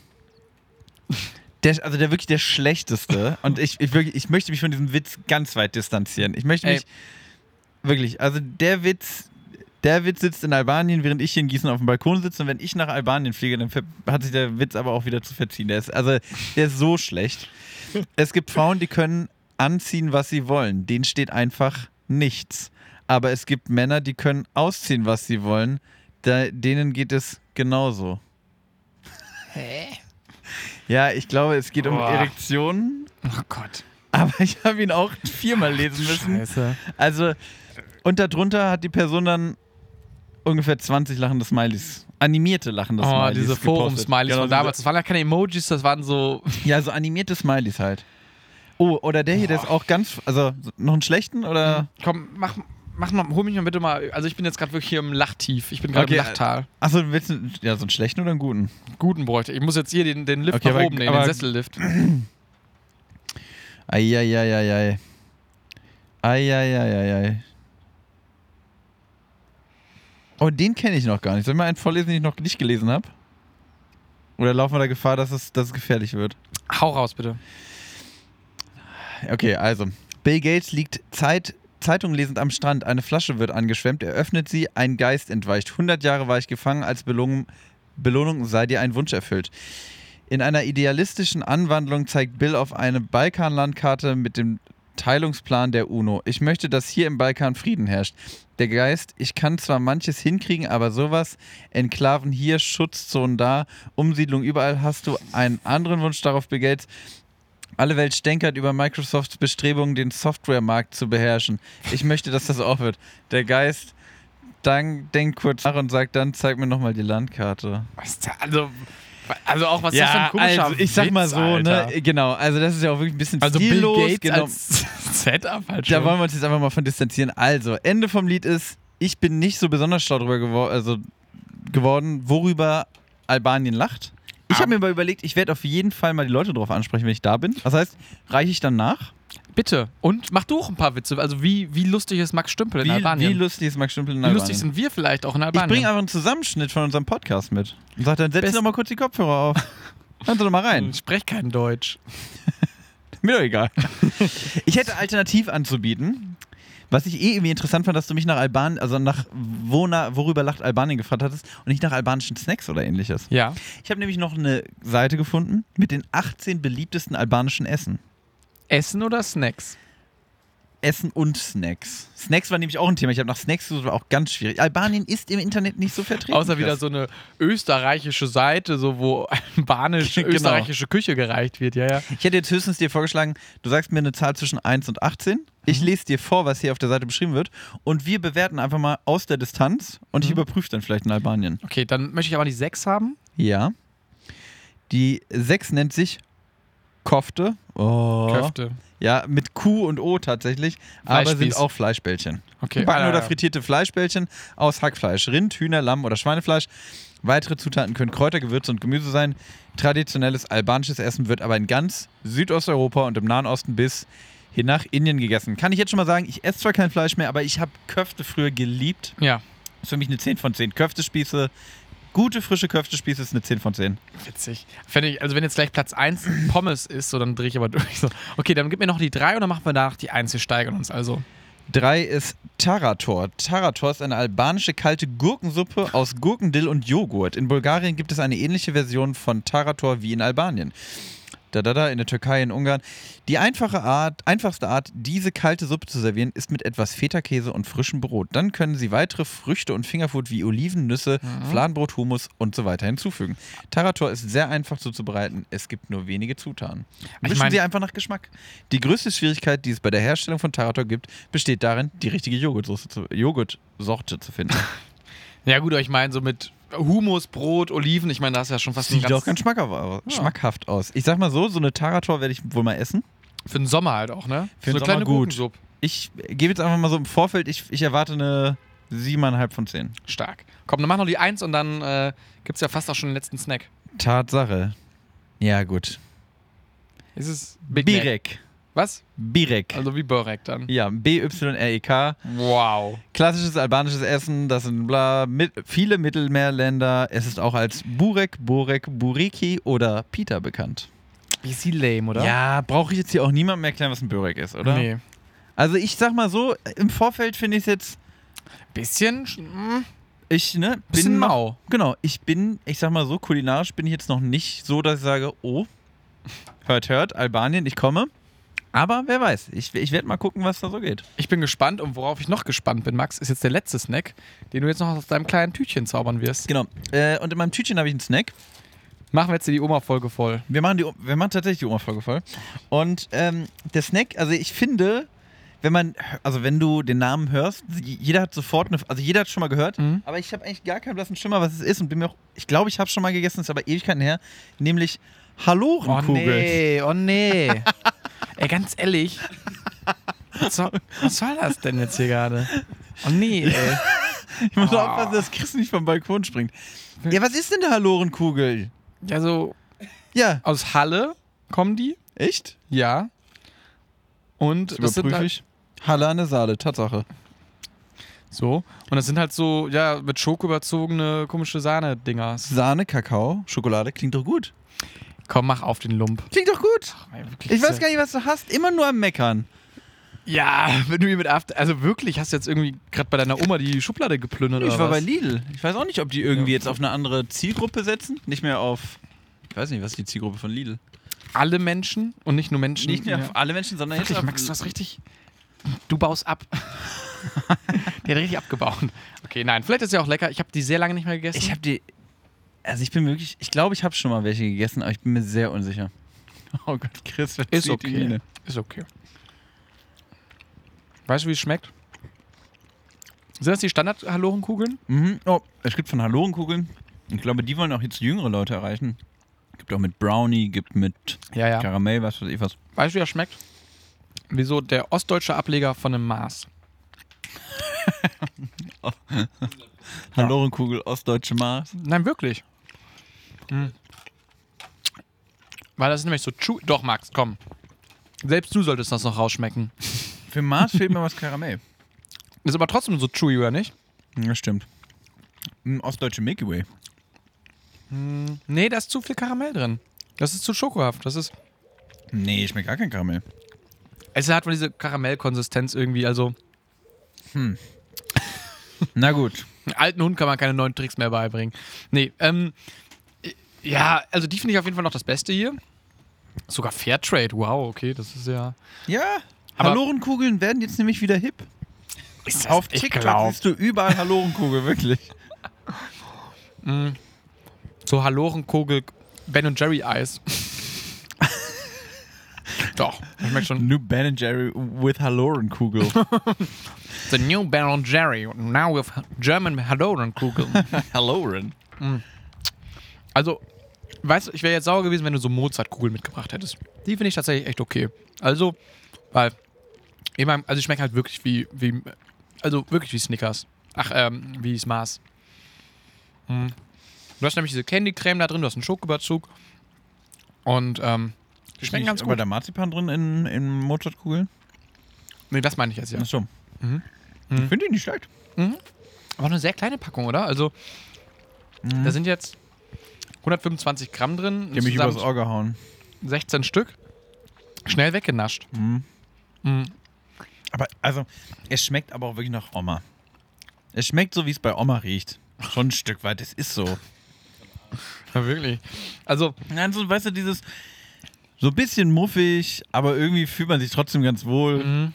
der, also der wirklich der schlechteste und ich, ich, wirklich, ich möchte mich von diesem Witz ganz weit distanzieren. Ich möchte Ey. mich, wirklich, also der Witz, der Witz sitzt in Albanien, während ich hier in Gießen auf dem Balkon sitze und wenn ich nach Albanien fliege, dann hat sich der Witz aber auch wieder zu verziehen. Der ist, also, der ist so schlecht. Es gibt Frauen, die können anziehen, was sie wollen. Denen steht einfach nichts. Aber es gibt Männer, die können ausziehen, was sie wollen. Da, denen geht es genauso. Hä? Ja, ich glaube, es geht um Boah. Erektionen. Oh Gott. Aber ich habe ihn auch viermal lesen müssen. Scheiße. Also, und darunter hat die Person dann ungefähr 20 lachende Smileys. Animierte lachende Oh, Smileys. diese gepostet. Forum-Smileys Genau, von damals. Das waren ja keine Emojis, das waren so. diese- Ja, so animierte Smileys halt. Oh, oder der hier, der ist auch ganz. Also, so- noch einen schlechten oder. Komm, mach, mach mal, hol mich mal bitte mal. Also ich bin jetzt gerade wirklich hier im Lachtief. Ich bin gerade Okay, im Lachtal. Achso, du willst einen- ja, so einen schlechten oder einen guten? Guten bräuchte. Ich muss jetzt hier den, den Lift Okay, nach aber- oben nehmen, den Sessellift. Eieieiei. Eieieiei. Oh, den kenne ich noch gar nicht. Soll ich mal einen vorlesen, den ich noch nicht gelesen habe? Oder laufen wir da Gefahr, dass es, dass es gefährlich wird? Hau raus, bitte. Okay, also. Bill Gates liegt Zeit, Zeitung lesend am Strand. Eine Flasche wird angeschwemmt. Er öffnet sie. Ein Geist entweicht. 100 Jahre war ich gefangen. Als Belohnung, Belohnung sei dir ein Wunsch erfüllt. In einer idealistischen Anwandlung zeigt Bill auf eine Balkanlandkarte mit dem Teilungsplan der UNO. Ich möchte, dass hier im Balkan Frieden herrscht. Der Geist, ich kann zwar manches hinkriegen, aber sowas, Enklaven hier, Schutzzonen da, Umsiedlung überall, hast du einen anderen Wunsch darauf, Bill Gates? Alle Welt stänkert über Microsofts Bestrebungen, den Softwaremarkt zu beherrschen. Ich möchte, dass das auch wird. Der Geist dann denkt kurz nach und sagt dann, zeig mir nochmal die Landkarte. Da, also, also auch was ist das für ein komischer also ich sag mal Witz, so, Alter. ne, genau, also das ist ja auch wirklich ein bisschen Also Bill stillos. Gates genau. als Setup halt Da schon. wollen wir uns jetzt einfach mal von distanzieren. Also, Ende vom Lied ist, ich bin nicht so besonders schlau drüber gewor also, geworden, worüber Albanien lacht. Ich habe mir aber überlegt, ich werde auf jeden Fall mal die Leute drauf ansprechen, wenn ich da bin. Das heißt, reiche ich dann nach? Bitte. Und mach du auch ein paar Witze. Also wie, wie lustig ist Max Stümpel in Wie, Albanien? wie lustig ist Max Stümpel in Wie Albanien? lustig sind wir vielleicht auch in ich Albanien? bringe einfach einen Zusammenschnitt von unserem Podcast mit. Und sag dann, setz Best- doch mal kurz die Kopfhörer auf. Hören Sie doch mal rein. ich spreche kein Deutsch. Mir doch egal. ich hätte alternativ anzubieten. Was ich eh irgendwie interessant fand, dass du mich nach Albanien, also nach wo, na, worüber lacht Albanien gefragt hattest und nicht nach albanischen Snacks oder ähnliches. Ja. Ich habe nämlich noch eine Seite gefunden mit den 18 beliebtesten albanischen Essen. Essen oder Snacks? Essen und Snacks. Snacks war nämlich auch ein Thema. Ich habe nach Snacks gesucht, war auch ganz schwierig. Albanien ist im Internet nicht so vertreten. Außer wieder so eine österreichische Seite, so wo albanisch Genau. österreichische Küche gereicht wird. Ja, ja. Ich hätte jetzt höchstens dir vorgeschlagen, du sagst mir eine Zahl zwischen 1 und 18. Ich lese dir vor, was hier auf der Seite beschrieben wird. Und wir bewerten einfach mal aus der Distanz und ich überprüfe dann vielleicht in Albanien. Okay, dann möchte ich aber die 6 haben. Ja. Die 6 nennt sich Kofte. Oh. Köfte. Ja, mit Q und O tatsächlich. Aber sind auch Fleischbällchen. Okay. Gebacken ah, oder frittierte Fleischbällchen aus Hackfleisch, Rind, Hühner, Lamm oder Schweinefleisch. Weitere Zutaten können Kräuter, Gewürze und Gemüse sein. Traditionelles albanisches Essen wird aber in ganz Südosteuropa und im Nahen Osten bis hin nach Indien gegessen. Kann ich jetzt schon mal sagen, ich esse zwar kein Fleisch mehr, aber ich habe Köfte früher geliebt. Ja, Das ist für mich eine 10 von 10. Köftespieße, gute frische Köftespieße ist eine 10 von 10. witzig. Ich, also wenn jetzt gleich Platz 1 Pommes ist, so dann drehe ich aber durch. So. Okay, dann gib mir noch die 3 und dann machen wir danach die 1. Wir steigern uns also. 3 ist Tarator. Tarator ist eine albanische kalte Gurkensuppe aus Gurkendill und Joghurt. In Bulgarien gibt es eine ähnliche Version von Tarator wie in Albanien. Da, da, da, in der Türkei, in Ungarn. Die einfache Art, einfachste Art, diese kalte Suppe zu servieren, ist mit etwas Feta-Käse und frischem Brot. Dann können Sie weitere Früchte und Fingerfood wie Oliven, Nüsse, Fladenbrot, Hummus und so weiter hinzufügen. Tarator ist sehr einfach zuzubereiten. Es gibt nur wenige Zutaten. Ich Mischen mein- Sie einfach nach Geschmack. Die größte Schwierigkeit, die es bei der Herstellung von Tarator gibt, besteht darin, die richtige Joghurtsoße zu, Joghurtsorte zu finden. Ja gut, aber ich meine so mit Hummus, Brot, Oliven, ich meine, das ist ja schon fast Sieht auch ganz schmackhaft aus. Ich sag mal so, so eine Tarator werde ich wohl mal essen. für den Sommer halt auch, ne? Für so den eine kleine Sommer gut. Gurkensuppe. Ich gebe jetzt einfach mal so im Vorfeld, ich, ich erwarte eine 7,5 von 10. Stark. Komm, dann mach noch die 1 und dann äh, gibt es ja fast auch schon den letzten Snack. Tatsache. Ja, gut. Ist es Big? Birek. Was? Birek. Also wie Börek dann. ja, B-Y-R-E-K. Wow. Klassisches albanisches Essen, das sind bla, mit, viele Mittelmeerländer. Es ist auch als Burek, Borek, Buriki oder Pita bekannt. Bisschen lame, oder? Ja, brauche ich jetzt hier auch niemandem erklären, was ein Börek ist, oder? Nee. Also ich sag mal so, im Vorfeld finde ich es jetzt, Bisschen. mm, ich ne, bin Bisschen mau. Genau, ich bin, ich sag mal so, kulinarisch bin ich jetzt noch nicht so, dass ich sage, oh, hört, hört, Albanien, ich komme. Aber wer weiß, ich, ich werde mal gucken, was da so geht. Ich bin gespannt und worauf ich noch gespannt bin, Max, ist jetzt der letzte Snack, den du jetzt noch aus deinem kleinen Tütchen zaubern wirst. Genau. Äh, und in meinem Tütchen habe ich einen Snack. Machen wir jetzt die Oma-Folge voll. Wir machen, die, wir machen tatsächlich die Oma-Folge voll. Und ähm, der Snack, also ich finde, wenn man, also wenn du den Namen hörst, jeder hat sofort eine, also jeder hat schon mal gehört, Mhm. aber ich habe eigentlich gar keinen blassen Schimmer, was es ist und bin mir auch, ich glaube, ich habe schon mal gegessen, ist aber Ewigkeiten her, nämlich Hallorenkugel. nee, oh nee. Ey, ganz ehrlich. Was soll, was soll das denn jetzt hier gerade? Oh nee, ey. Ich muss Oh. aufpassen, dass Chris nicht vom Balkon springt. Ja, was ist denn eine Hallorenkugel? Ja, so Ja, aus Halle kommen die. echt? Ja. Und Das das sind überprüfe halt, ich. Halle an der Saale, Tatsache. so. Und das sind halt so, ja, mit Schoko überzogene komische Sahne-Dinger. Sahne, Kakao, Schokolade, klingt doch gut. Komm, mach auf den Lump. Klingt doch gut. Wirklich, Ich weiß gar nicht, was du hast. Immer nur am Meckern. Ja, wenn du mir mit After. Also wirklich, hast du jetzt irgendwie gerade bei deiner Oma die Schublade geplündert Ich oder war bei was? Lidl. Ich weiß auch nicht, ob die irgendwie Ja. jetzt auf eine andere Zielgruppe setzen. Nicht mehr auf. Ich weiß nicht, was ist die Zielgruppe von Lidl? Alle Menschen und nicht nur Menschen. Nicht mehr ja. auf alle Menschen, sondern Wirklich, jetzt auf. Max, du hast richtig. Du baust ab. Der hat richtig abgebaut. Okay, nein, vielleicht ist ja auch lecker. ich habe die sehr lange nicht mehr gegessen. Ich habe die. Also ich bin wirklich. Ich glaube, ich habe schon mal welche gegessen, aber ich bin mir sehr unsicher. Oh Gott, Chris, was ist zieht die okay. Miene? Ist okay. Weißt du, wie es schmeckt? Sind das die Standard-Hallorenkugeln? Mhm. Oh, es gibt von Hallorenkugeln. Ich glaube, die wollen auch jetzt jüngere Leute erreichen. Gibt auch mit Brownie, gibt mit Ja, ja. Karamell, was weiß ich was. Weißt du, wie das schmeckt? Wieso der ostdeutsche Ableger von einem Maß. Hallorenkugel, ostdeutsche Maß. Nein, wirklich. Hm. Weil das ist nämlich so chew. Doch, Max, komm. Selbst du solltest das noch rausschmecken. Für Maß fehlt mir was Karamell. Ist aber trotzdem so chewy, oder nicht? Ja, stimmt. Ein ostdeutsche Milky Way. Nee, da ist zu viel Karamell drin. Das ist zu schokohaft. Das ist. Nee, schmeckt gar kein Karamell. Es hat wohl diese Karamellkonsistenz irgendwie. Also, Na gut. alten Hund kann man keine neuen Tricks mehr beibringen. Nee, ähm. Ja, also die finde ich auf jeden Fall noch das Beste hier. Sogar Fairtrade, wow, okay, das ist ja. Ja. Aber- Hallorenkugeln werden jetzt nämlich wieder hip. Ist Auf TikTok siehst du überall Hallorenkugel, wirklich. So Hallorenkugel Ben und Jerry Eis. Doch, ich merke schon. New Ben Jerry with Hallorenkugel. The new und Jerry, now with German Hallorenkugel. Halloren. Also, weißt du, ich wäre jetzt sauer gewesen, wenn du so Mozartkugeln mitgebracht hättest. Die finde ich tatsächlich echt okay. Also, weil, ich mein, also ich schmecke halt wirklich wie, wie, also wirklich wie Snickers. Ach, ähm, wie Mars. Hm. Du hast nämlich diese Candy-Creme da drin, du hast einen Schokoüberzug. Und, ähm, die schmecken ganz gut. der Marzipan drin in, in Mozartkugeln? Nee, das meine ich jetzt ja. Achso. Mhm. Ich finde die nicht schlecht. Aber eine sehr kleine Packung, oder? Also, da sind jetzt 125 Gramm drin. Die mich übers Ohr gehauen. 16 Stück. Schnell weggenascht. Mhm. Aber, also, es schmeckt aber auch wirklich nach Oma. Es schmeckt so, wie es bei Oma riecht. Schon ein Stück weit, es ist so. Ja, wirklich. Also, Nein, so, weißt du, dieses so ein bisschen muffig, aber irgendwie fühlt man sich trotzdem ganz wohl. mhm.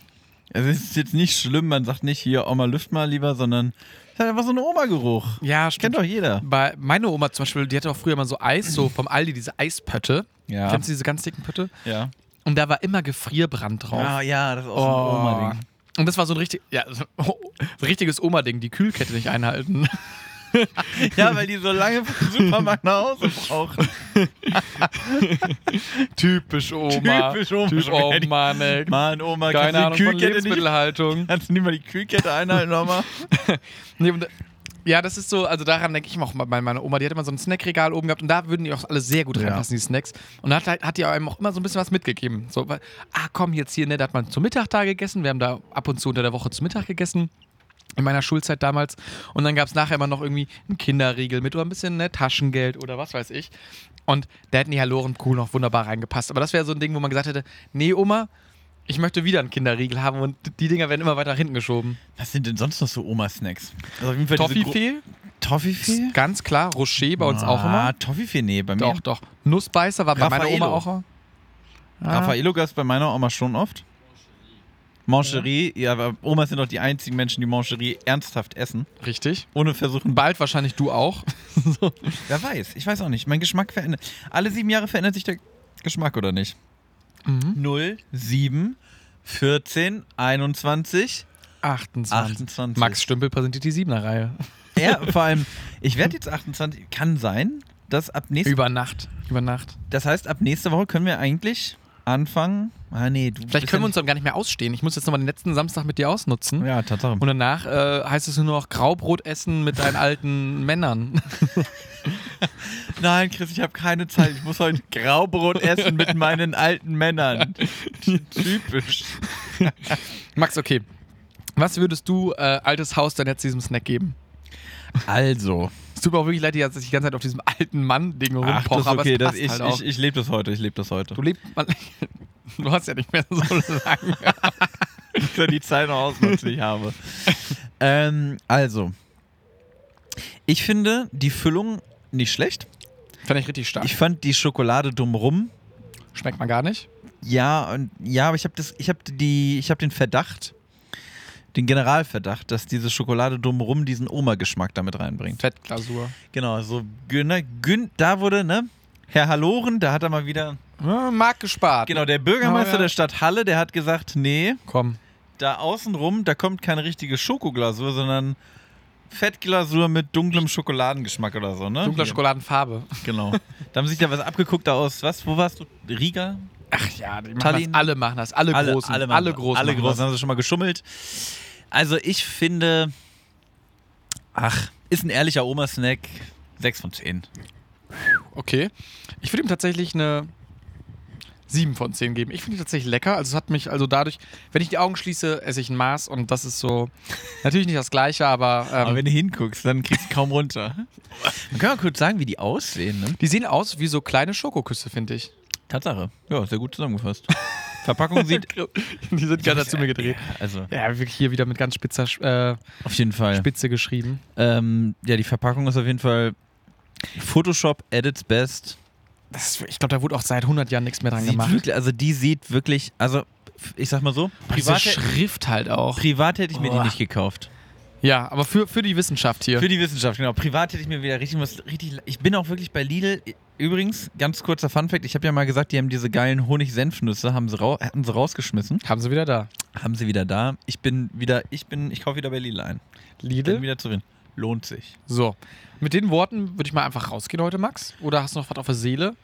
Es ist jetzt nicht schlimm, man sagt nicht hier, Oma, lüft mal lieber, sondern es ist halt einfach so ein Oma-Geruch. ja, Kennt stimmt. doch jeder. Bei meine Oma zum Beispiel, die hatte auch früher mal so Eis, so vom Aldi, diese Eispötte. Ja. Kennst du diese ganz dicken Pötte? Ja. Und da war immer Gefrierbrand drauf. Ah, ja, das ist auch so ein Oma-Ding. Und das war so ein richtig, ja, so ein richtiges Oma-Ding, die Kühlkette nicht einhalten. Ja, weil die so lange vom Supermarkt nach Hause brauchen. Typisch Oma. Typisch Oma. Typ, oh Mann, ey. Mann, Oma, Keine Ahnung von Kühlkette nicht, Lebensmittelhaltung. kannst du nicht mal die Kühlkette einhalten, Oma? Nee, und, ja, das ist so, also daran denke ich auch mal bei meiner Oma. Die hat immer so ein Snackregal oben gehabt und da würden die auch alle sehr gut Ja. reinpassen, die Snacks. Und da hat, halt- hat die einem auch immer so ein bisschen was mitgegeben. So, weil, ah, komm, jetzt hier, ne, da hat man zum Mittag da gegessen. Wir haben da ab und zu unter der Woche zu Mittag gegessen. In meiner Schulzeit damals. Und dann gab es nachher immer noch irgendwie einen Kinderriegel mit oder ein bisschen ne, Taschengeld oder was weiß ich. Und da hätten die Hallorenkuh noch wunderbar reingepasst. Aber das wäre so ein Ding, wo man gesagt hätte: Nee, Oma, ich möchte wieder einen Kinderriegel haben und die Dinger werden immer weiter nach hinten geschoben. Was sind denn sonst noch so Oma-Snacks? Also Toffifee, Toffifee? ganz klar. Rocher bei uns auch Ah, immer. Toffifee, nee, bei mir. Doch, doch. Nussbeißer war bei meiner Raffaello. Oma auch. Ah. Raffaello gab es bei meiner Oma schon oft. Mancherie, ja, aber Omas sind doch die einzigen Menschen, die Mancherie ernsthaft essen. Richtig. Ohne versuchen. Bald wahrscheinlich du auch. so. Wer weiß, ich weiß auch nicht. Mein Geschmack verändert. Alle sieben Jahre verändert sich der Geschmack, oder nicht? Mhm. 0, 7, 14, 21, 28. 28. Max Stümpel präsentiert die Siebener-Reihe. Ja, vor allem, ich werde jetzt 28. Kann sein, dass ab nächste Über Nacht. Über Nacht. Das heißt, ab nächste Woche können wir eigentlich anfangen. Ah, nee, du. Vielleicht können wir uns dann gar nicht mehr ausstehen. Ich muss jetzt nochmal den letzten Samstag mit dir ausnutzen. Ja, Tatsache. Und danach äh, heißt es nur noch Graubrot essen mit deinen alten Männern. Nein, Chris, ich habe keine Zeit. Ich muss heute Graubrot essen mit meinen alten Männern. Typisch. Max, okay. Was würdest du, äh, altes Haus, dann jetzt diesem Snack geben? Also. Tut mir auch wirklich leid, dass ich die ganze Zeit auf diesem alten Mann-Ding das rumpoche, aber okay. Das, ich halt ich, ich lebe das heute. Ich lebe das heute. du lebst, du hast ja nicht mehr so lange. Ich kann die Zeit noch ausnutzen, die ich habe. ähm, also. Ich finde die Füllung nicht schlecht. Fand ich richtig stark. Ich fand die Schokolade drumrum. Schmeckt man gar nicht. Ja, und ja, aber ich habe das, ich habe die, ich habe den Verdacht, den Generalverdacht, dass diese Schokolade drumrum diesen Oma-Geschmack damit reinbringt. Fettglasur. Genau, so Günner, Gün, da wurde, ne? Herr Halloren, da hat er mal wieder. Ja, Mark gespart. Genau, der Bürgermeister Ja, ja. der Stadt Halle, der hat gesagt, nee, Komm. da außenrum, da kommt keine richtige Schokoglasur, sondern Fettglasur mit dunklem Schokoladengeschmack oder so, ne? Dunkler Hier. Schokoladenfarbe. Genau. Da haben sich da was abgeguckt da aus, was, wo warst du? Riga? Ach ja, die machen alle machen das. Alle, Großen. Alle, Alle, Großen. Alle Großen haben sie schon mal geschummelt. Also ich finde, ach, ist ein ehrlicher Oma-Snack. 6 von 10. Okay. Ich würde ihm tatsächlich eine 7 von 10 geben. Ich finde die tatsächlich lecker. Also es hat mich, also dadurch, wenn ich die Augen schließe, esse ich ein Maß und das ist so, natürlich nicht das Gleiche, aber, ähm, Aber wenn du hinguckst, dann kriegst du kaum runter. Man kann mal kurz sagen, wie die aussehen, ne? die sehen aus wie so kleine Schokoküsse, finde ich. Tatsache. Ja, sehr gut zusammengefasst. Verpackung sieht. die sind gerade zu mir gedreht. Also, Ja, wirklich hier wieder mit ganz spitzer äh, auf jeden Fall. Spitze geschrieben. Ähm, ja, die Verpackung ist auf jeden Fall Photoshop at its best. Ist, ich glaube, da wurde auch seit 100 Jahren nichts mehr dran Sieht gemacht. wirklich, also die sieht wirklich, also ich sag mal so, Diese privat, Schrift halt auch. privat hätte ich mir Oh. die nicht gekauft. Ja, aber für, für die Wissenschaft hier. Für die Wissenschaft, genau. Privat hätte ich mir wieder richtig was richtig. Ich bin auch wirklich bei Lidl. Übrigens, ganz kurzer Funfact, ich habe ja mal gesagt, die haben diese geilen Honig-Senfnüsse, haben sie hatten sie rausgeschmissen. Haben sie wieder da. Haben sie wieder da. Ich bin wieder, ich bin, ich kaufe wieder bei Lidl ein. Bin Lidl. wieder zu drin. Lohnt sich. So. Mit den Worten würde ich mal einfach rausgehen heute, Max. Oder hast du noch was auf der Seele?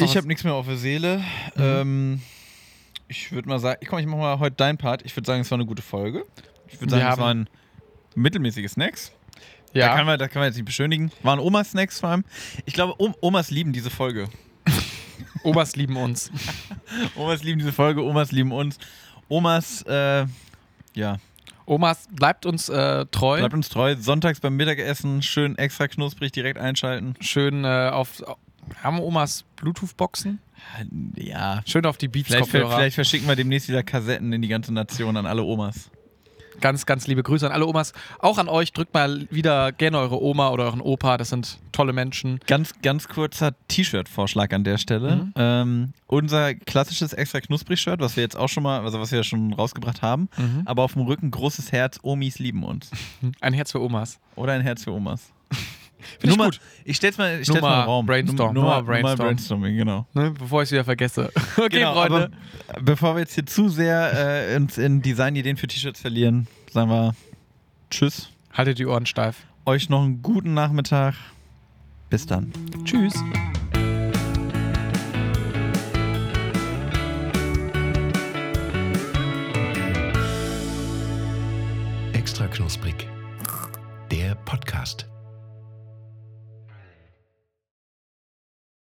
Ich habe nichts mehr auf der Seele. Ähm, ich würde mal sagen, ich komm, ich mache mal heute deinen Part. Ich würde sagen, es war eine gute Folge. Ich würde Wir sagen, es haben- waren mittelmäßige Snacks. Da, ja. kann man, da kann man jetzt nicht beschönigen. Waren Omas-Snacks vor allem. Ich glaube, Om Omas lieben diese Folge. Omas lieben uns. Omas lieben diese Folge, Omas lieben uns. Omas, äh, ja, Omas, bleibt uns äh, treu. bleibt uns treu. Sonntags beim Mittagessen schön extra knusprig direkt einschalten. Schön äh, auf. Haben Omas Bluetooth-Boxen? Ja, Schön auf die vielleicht, Beats-Kopfhörer. vielleicht verschicken wir demnächst wieder Kassetten in die ganze Nation an alle Omas. Ganz, ganz liebe Grüße an alle Omas. Auch an euch. Drückt mal wieder gerne eure Oma oder euren Opa. Das sind tolle Menschen. Ganz, ganz kurzer T-Shirt-Vorschlag an der Stelle. Mhm. Ähm, unser klassisches extra knusprig-Shirt, was wir jetzt auch schon mal, also was wir ja schon rausgebracht haben, Mhm. aber auf dem Rücken großes Herz, Omis lieben uns. Ein Herz für Omas. Oder ein Herz für Omas. Finde ich gut. Ich stell's mal, ich stell's mal mal im Raum. Brainstorm, Nur, nur mal, mal nur mal Brainstorm. Brainstorming, genau. Ne, bevor ich es wieder vergesse. Okay, genau, Freunde. bevor wir jetzt hier zu sehr äh, uns in Designideen für T-Shirts verlieren, sagen wir Tschüss. Haltet die Ohren steif. Euch noch einen guten Nachmittag. Bis dann. Tschüss. Extra knusprig. Der Podcast.